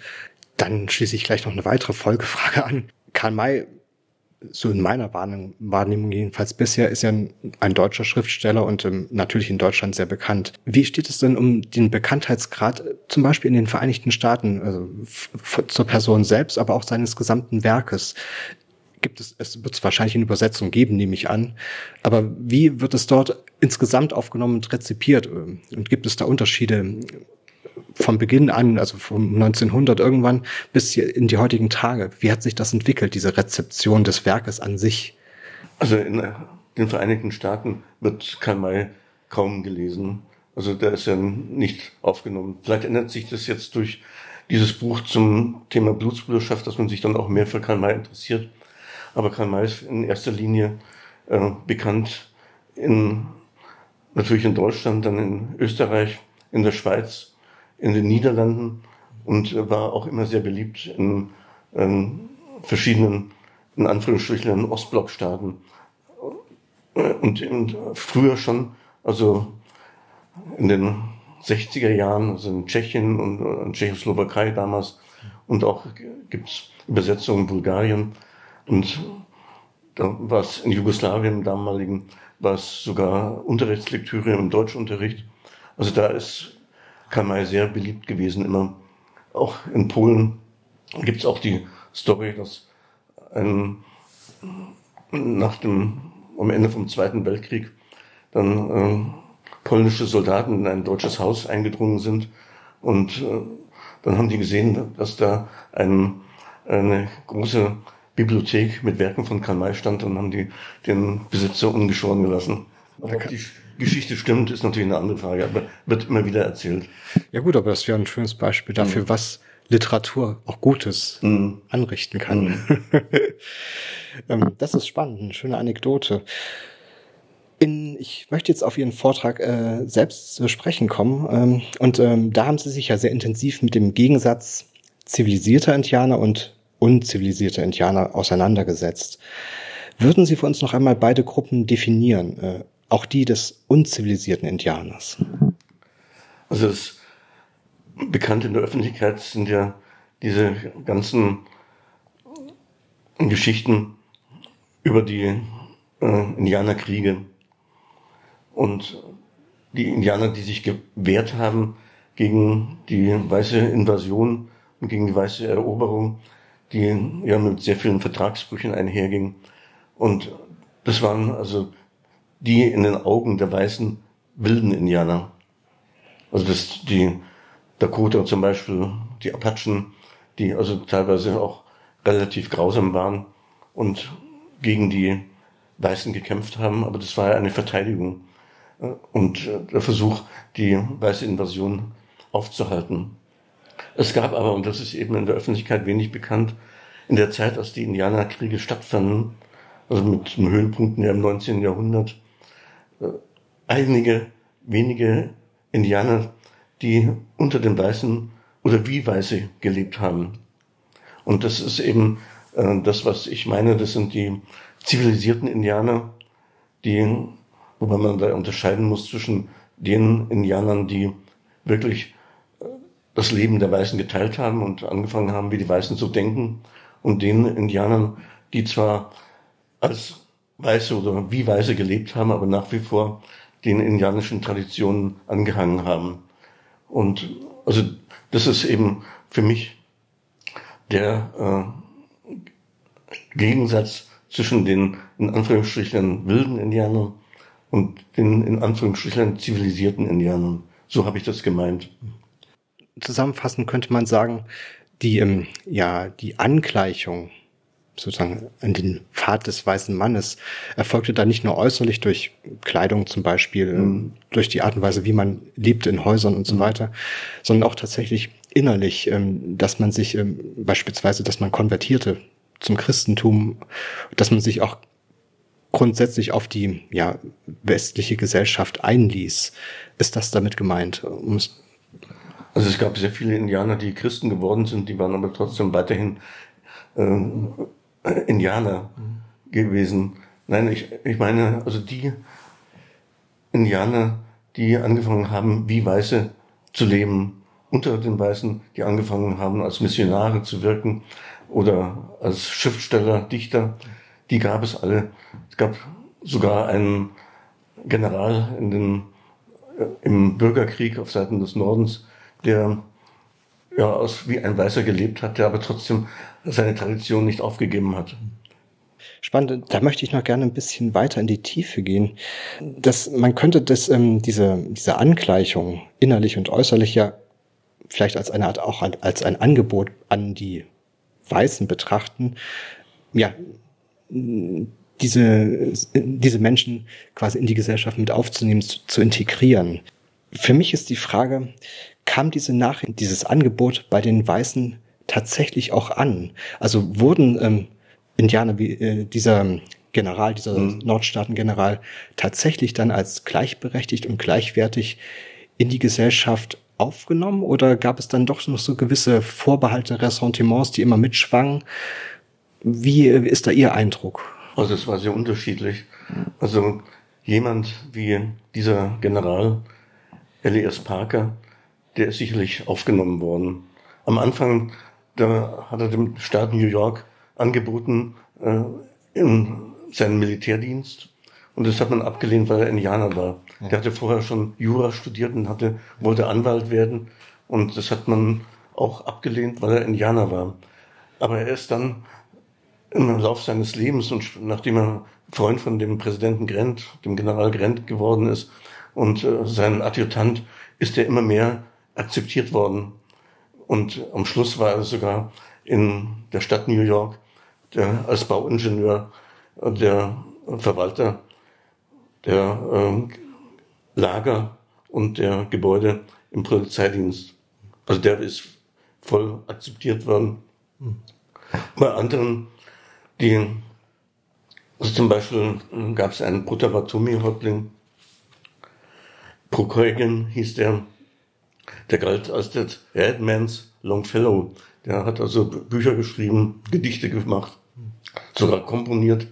Dann schließe ich gleich noch eine weitere Folgefrage an. Karl May, so in meiner Wahrnehmung jedenfalls bisher, ist ja ein, ein deutscher Schriftsteller und ähm, natürlich in Deutschland sehr bekannt. Wie steht es denn um den Bekanntheitsgrad äh, zum Beispiel in den Vereinigten Staaten, also zur Person selbst, aber auch seines gesamten Werkes? Gibt es, es wird es wahrscheinlich eine Übersetzung geben, nehme ich an. Aber wie wird es dort insgesamt aufgenommen und rezipiert? Und gibt es da Unterschiede vom Beginn an, also von 1900 irgendwann bis in die heutigen Tage? Wie hat sich das entwickelt, diese Rezeption des Werkes an sich? Also in den Vereinigten Staaten wird Karl May kaum gelesen. Also der ist ja nicht aufgenommen. Vielleicht ändert sich das jetzt durch dieses Buch zum Thema Blutsbruderschaft, dass man sich dann auch mehr für Karl May interessiert. Aber Karl May ist in erster Linie äh, bekannt in, natürlich in Deutschland, dann in Österreich, in der Schweiz in den Niederlanden und war auch immer sehr beliebt in, in verschiedenen, in Anführungsstrichen, Ostblockstaaten. Und, und früher schon, also in den 60er Jahren, also in Tschechien und in Tschechoslowakei damals, und auch gibt's Übersetzungen in Bulgarien. Und da war es in Jugoslawien im damaligen, war es sogar Unterrichtslektüre im Deutschunterricht. Also da ist Kamai sehr beliebt gewesen immer. Auch in Polen gibt es auch die Story, dass ein, nach dem, am Ende vom Zweiten Weltkrieg dann äh, polnische Soldaten in ein deutsches Haus eingedrungen sind und äh, dann haben die gesehen, dass da ein, eine große Bibliothek mit Werken von Karl May stand und haben die den Besitzer ungeschoren gelassen. Ob die Geschichte stimmt, ist natürlich eine andere Frage, aber wird immer wieder erzählt. Ja gut, aber das wäre ein schönes Beispiel dafür, mhm. was Literatur auch Gutes mhm. anrichten kann. Mhm. Ähm, das ist spannend, eine schöne Anekdote. In, ich möchte jetzt auf Ihren Vortrag äh, selbst zu sprechen kommen. Ähm, und ähm, da haben Sie sich ja sehr intensiv mit dem Gegensatz zivilisierter Indianer und unzivilisierter Indianer auseinandergesetzt. Würden Sie für uns noch einmal beide Gruppen definieren? Äh, auch die des unzivilisierten Indianers. Also das bekannt in der Öffentlichkeit sind ja diese ganzen Geschichten über die äh, Indianerkriege und die Indianer, die sich gewehrt haben gegen die weiße Invasion und gegen die weiße Eroberung, die ja mit sehr vielen Vertragsbrüchen einherging. Und das waren also die in den Augen der weißen wilden Indianer. Also das, die Dakota zum Beispiel, die Apachen, die also teilweise auch relativ grausam waren und gegen die Weißen gekämpft haben, aber das war ja eine Verteidigung und der Versuch, die weiße Invasion aufzuhalten. Es gab aber, und das ist eben in der Öffentlichkeit wenig bekannt, in der Zeit, als die Indianerkriege stattfanden, also mit dem Höhepunkt im 19. Jahrhundert, äh, einige wenige Indianer, die unter den Weißen oder wie Weiße gelebt haben. Und das ist eben äh, das, was ich meine, das sind die zivilisierten Indianer, die, wobei man da unterscheiden muss zwischen den Indianern, die wirklich das Leben der Weißen geteilt haben und angefangen haben, wie die Weißen zu denken, und den Indianern, die zwar als Weiße oder wie Weiße gelebt haben, aber nach wie vor den indianischen Traditionen angehangen haben. Und also das ist eben für mich der äh, Gegensatz zwischen den in Anführungsstrichen wilden Indianern und den in Anführungsstrichen zivilisierten Indianern. So habe ich das gemeint. Zusammenfassend könnte man sagen, die, ähm, ja, die Angleichung sozusagen an den Pfad des weißen Mannes erfolgte da nicht nur äußerlich durch Kleidung zum Beispiel, mhm. durch die Art und Weise, wie man lebte in Häusern und so mhm. weiter, sondern auch tatsächlich innerlich, ähm, dass man sich ähm, beispielsweise, dass man konvertierte zum Christentum, dass man sich auch grundsätzlich auf die ja, westliche Gesellschaft einließ. Ist das damit gemeint? Also es gab sehr viele Indianer, die Christen geworden sind, die waren aber trotzdem weiterhin äh, Indianer mhm. gewesen. Nein, ich, ich meine, also die Indianer, die angefangen haben, wie Weiße zu leben, unter den Weißen, die angefangen haben, als Missionare zu wirken oder als Schriftsteller, Dichter, die gab es alle. Es gab sogar einen General in den, äh, im Bürgerkrieg auf Seiten des Nordens, der ja, aus, wie ein Weißer gelebt hat, der aber trotzdem seine Tradition nicht aufgegeben hat. Spannend, da möchte ich noch gerne ein bisschen weiter in die Tiefe gehen. Das, man könnte das, ähm, diese, diese Angleichung innerlich und äußerlich ja vielleicht als eine Art auch als ein Angebot an die Weißen betrachten. Ja, diese, diese Menschen quasi in die Gesellschaft mit aufzunehmen, zu, zu integrieren. Für mich ist die Frage, kam diese Nachricht, dieses Angebot bei den Weißen tatsächlich auch an? Also wurden ähm, Indianer wie äh, dieser General, dieser mhm. Nordstaatengeneral tatsächlich dann als gleichberechtigt und gleichwertig in die Gesellschaft aufgenommen oder gab es dann doch noch so gewisse Vorbehalte, Ressentiments, die immer mitschwangen? Wie äh, ist da Ihr Eindruck? Also es war sehr unterschiedlich. Also jemand wie dieser General Elias Parker, der ist sicherlich aufgenommen worden. Am Anfang, da hat er dem Staat New York angeboten, äh, in seinen Militärdienst. Und das hat man abgelehnt, weil er Indianer war. Ja. Der hatte vorher schon Jura studiert und hatte, wollte Anwalt werden. Und das hat man auch abgelehnt, weil er Indianer war. Aber er ist dann im Lauf seines Lebens und nachdem er Freund von dem Präsidenten Grant, dem General Grant geworden ist und äh, sein Adjutant, ist er immer mehr akzeptiert worden. Und am Schluss war er sogar in der Stadt New York der, als Bauingenieur der Verwalter der äh, Lager und der Gebäude im Polizeidienst. Also der ist voll akzeptiert worden. Bei anderen, die, also zum Beispiel gab es einen Potawatomi-Häuptling, Prokoigen hieß der, der galt als der Redmans Longfellow. Der hat also Bücher geschrieben, Gedichte gemacht, sogar komponiert.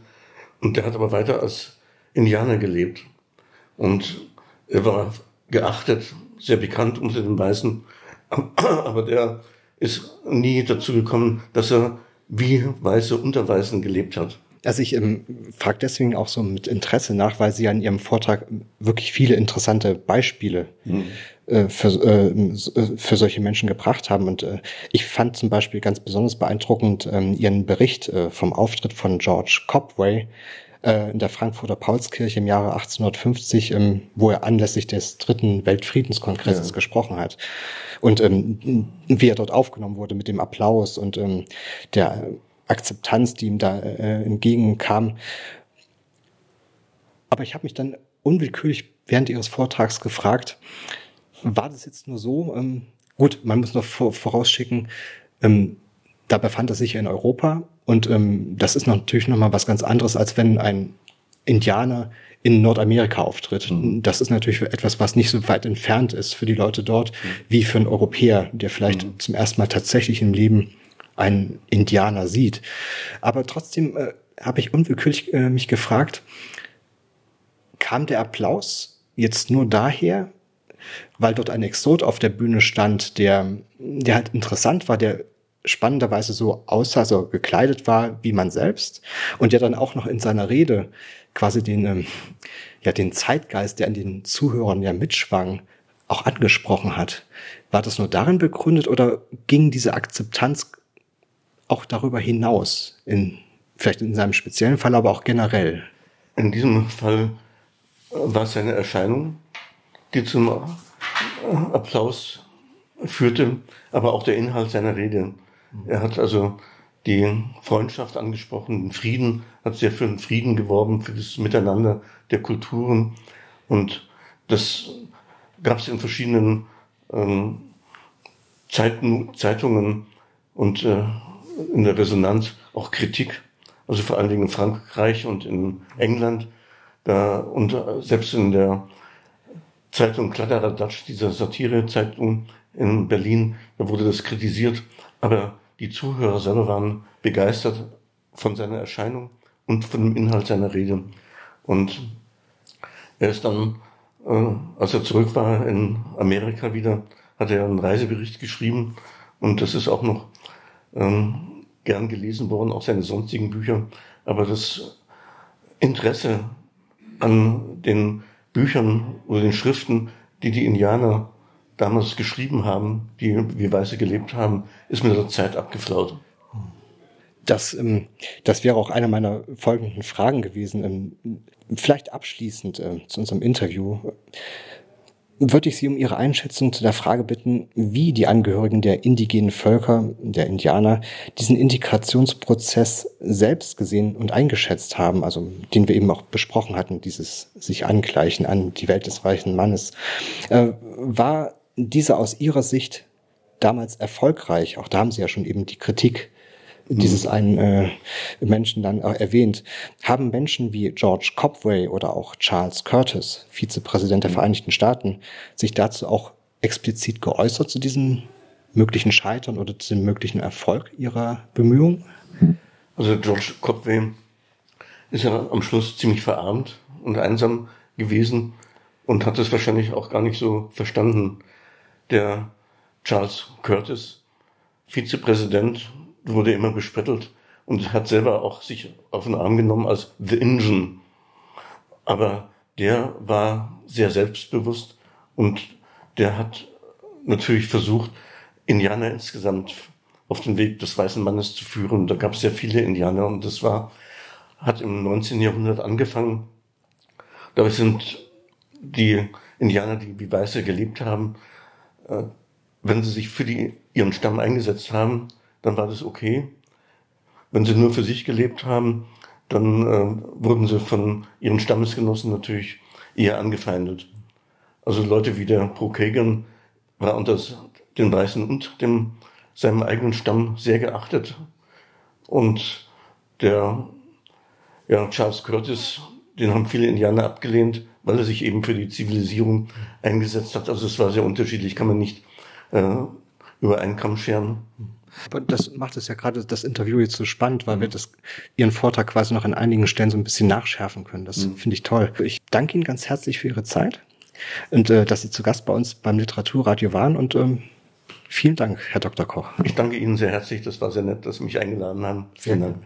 Und der hat aber weiter als Indianer gelebt. Und er war geachtet, sehr bekannt unter den Weißen Aber der ist nie dazu gekommen, dass er wie Weiße unter Weißen gelebt hat. Also ich ähm, frage deswegen auch so mit Interesse nach, weil Sie ja in Ihrem Vortrag wirklich viele interessante Beispiele mhm. äh, für, äh, äh, für solche Menschen gebracht haben. Und äh, ich fand zum Beispiel ganz besonders beeindruckend äh, Ihren Bericht äh, vom Auftritt von George Copway äh, in der Frankfurter Paulskirche im Jahre 1850, ähm, wo er anlässlich des dritten Weltfriedenskongresses ja. gesprochen hat. Und ähm, wie er dort aufgenommen wurde mit dem Applaus und ähm, der Akzeptanz, die ihm da äh, entgegenkam. Aber ich habe mich dann unwillkürlich während Ihres Vortrags gefragt, war das jetzt nur so? Ähm, gut, man muss noch vorausschicken, ähm, da befand er sich ja in Europa und ähm, das ist natürlich nochmal was ganz anderes, als wenn ein Indianer in Nordamerika auftritt. Mhm. Das ist natürlich etwas, was nicht so weit entfernt ist für die Leute dort, mhm. wie für einen Europäer, der vielleicht mhm. zum ersten Mal tatsächlich im Leben einen Indianer sieht. Aber trotzdem äh, habe ich unwillkürlich äh, mich gefragt, kam der Applaus jetzt nur daher, weil dort ein Exot auf der Bühne stand, der, der halt interessant war, der spannenderweise so aussah, so gekleidet war wie man selbst und der dann auch noch in seiner Rede quasi den, ähm, ja, den Zeitgeist, der an den Zuhörern ja mitschwang, auch angesprochen hat. War das nur darin begründet oder ging diese Akzeptanz auch darüber hinaus, in, vielleicht in seinem speziellen Fall, aber auch generell? In diesem Fall war es eine Erscheinung, die zum Applaus führte, aber auch der Inhalt seiner Rede. Er hat also die Freundschaft angesprochen, den Frieden, hat sehr für den Frieden geworben, für das Miteinander der Kulturen. Und das gab es in verschiedenen ähm, Zeitungen und äh, in der Resonanz auch Kritik, also vor allen Dingen in Frankreich und in England, da und selbst in der Zeitung Kladderadatsch, dieser Satire-Zeitung in Berlin, da wurde das kritisiert, aber die Zuhörer selber waren begeistert von seiner Erscheinung und von dem Inhalt seiner Rede. Und er ist dann, äh, als er zurück war in Amerika wieder, hat er einen Reisebericht geschrieben. Und das ist auch noch ähm, gern gelesen worden, auch seine sonstigen Bücher. Aber das Interesse an den Büchern oder den Schriften, die die Indianer damals geschrieben haben, die wie Weiße gelebt haben, ist mit der Zeit abgeflaut. Das, ähm, das wäre auch eine meiner folgenden Fragen gewesen. Ähm, vielleicht abschließend äh, zu unserem Interview würde ich Sie um Ihre Einschätzung zu der Frage bitten, wie die Angehörigen der indigenen Völker, der Indianer, diesen Integrationsprozess selbst gesehen und eingeschätzt haben, also den wir eben auch besprochen hatten, dieses sich angleichen an die Welt des reichen Mannes. Äh, war dieser aus Ihrer Sicht damals erfolgreich? Auch da haben Sie ja schon eben die Kritik dieses einen äh, Menschen dann auch erwähnt, haben Menschen wie George Copway oder auch Charles Curtis, Vizepräsident der mhm. Vereinigten Staaten, sich dazu auch explizit geäußert zu diesem möglichen Scheitern oder zu dem möglichen Erfolg ihrer Bemühungen? Also George Copway ist ja am Schluss ziemlich verarmt und einsam gewesen und hat es wahrscheinlich auch gar nicht so verstanden. Der Charles Curtis, Vizepräsident wurde immer besprettelt und hat selber auch sich auf den Arm genommen als The Engine. Aber der war sehr selbstbewusst und der hat natürlich versucht, Indianer insgesamt auf den Weg des weißen Mannes zu führen. Da gab es sehr viele Indianer und das war, hat im 19. Jahrhundert angefangen. Dabei sind die Indianer, die wie Weiße gelebt haben, äh, wenn sie sich für die, ihren Stamm eingesetzt haben, dann war das okay. Wenn sie nur für sich gelebt haben, dann äh, wurden sie von ihren Stammesgenossen natürlich eher angefeindet. Also Leute wie der Prokagan war unter den Weißen und dem, seinem eigenen Stamm sehr geachtet. Und der ja, Charles Curtis, den haben viele Indianer abgelehnt, weil er sich eben für die Zivilisierung eingesetzt hat. Also es war sehr unterschiedlich, kann man nicht äh, über einen Kamm scheren. Aber das macht es ja gerade das Interview jetzt so spannend, weil mhm. wir das, Ihren Vortrag quasi noch an einigen Stellen so ein bisschen nachschärfen können. Das mhm. finde ich toll. Ich danke Ihnen ganz herzlich für Ihre Zeit und äh, dass Sie zu Gast bei uns beim Literaturradio waren und ähm, Vielen Dank, Herr Dr. Koch. Ich danke Ihnen sehr herzlich. Das war sehr nett, dass Sie mich eingeladen haben. Vielen Dank.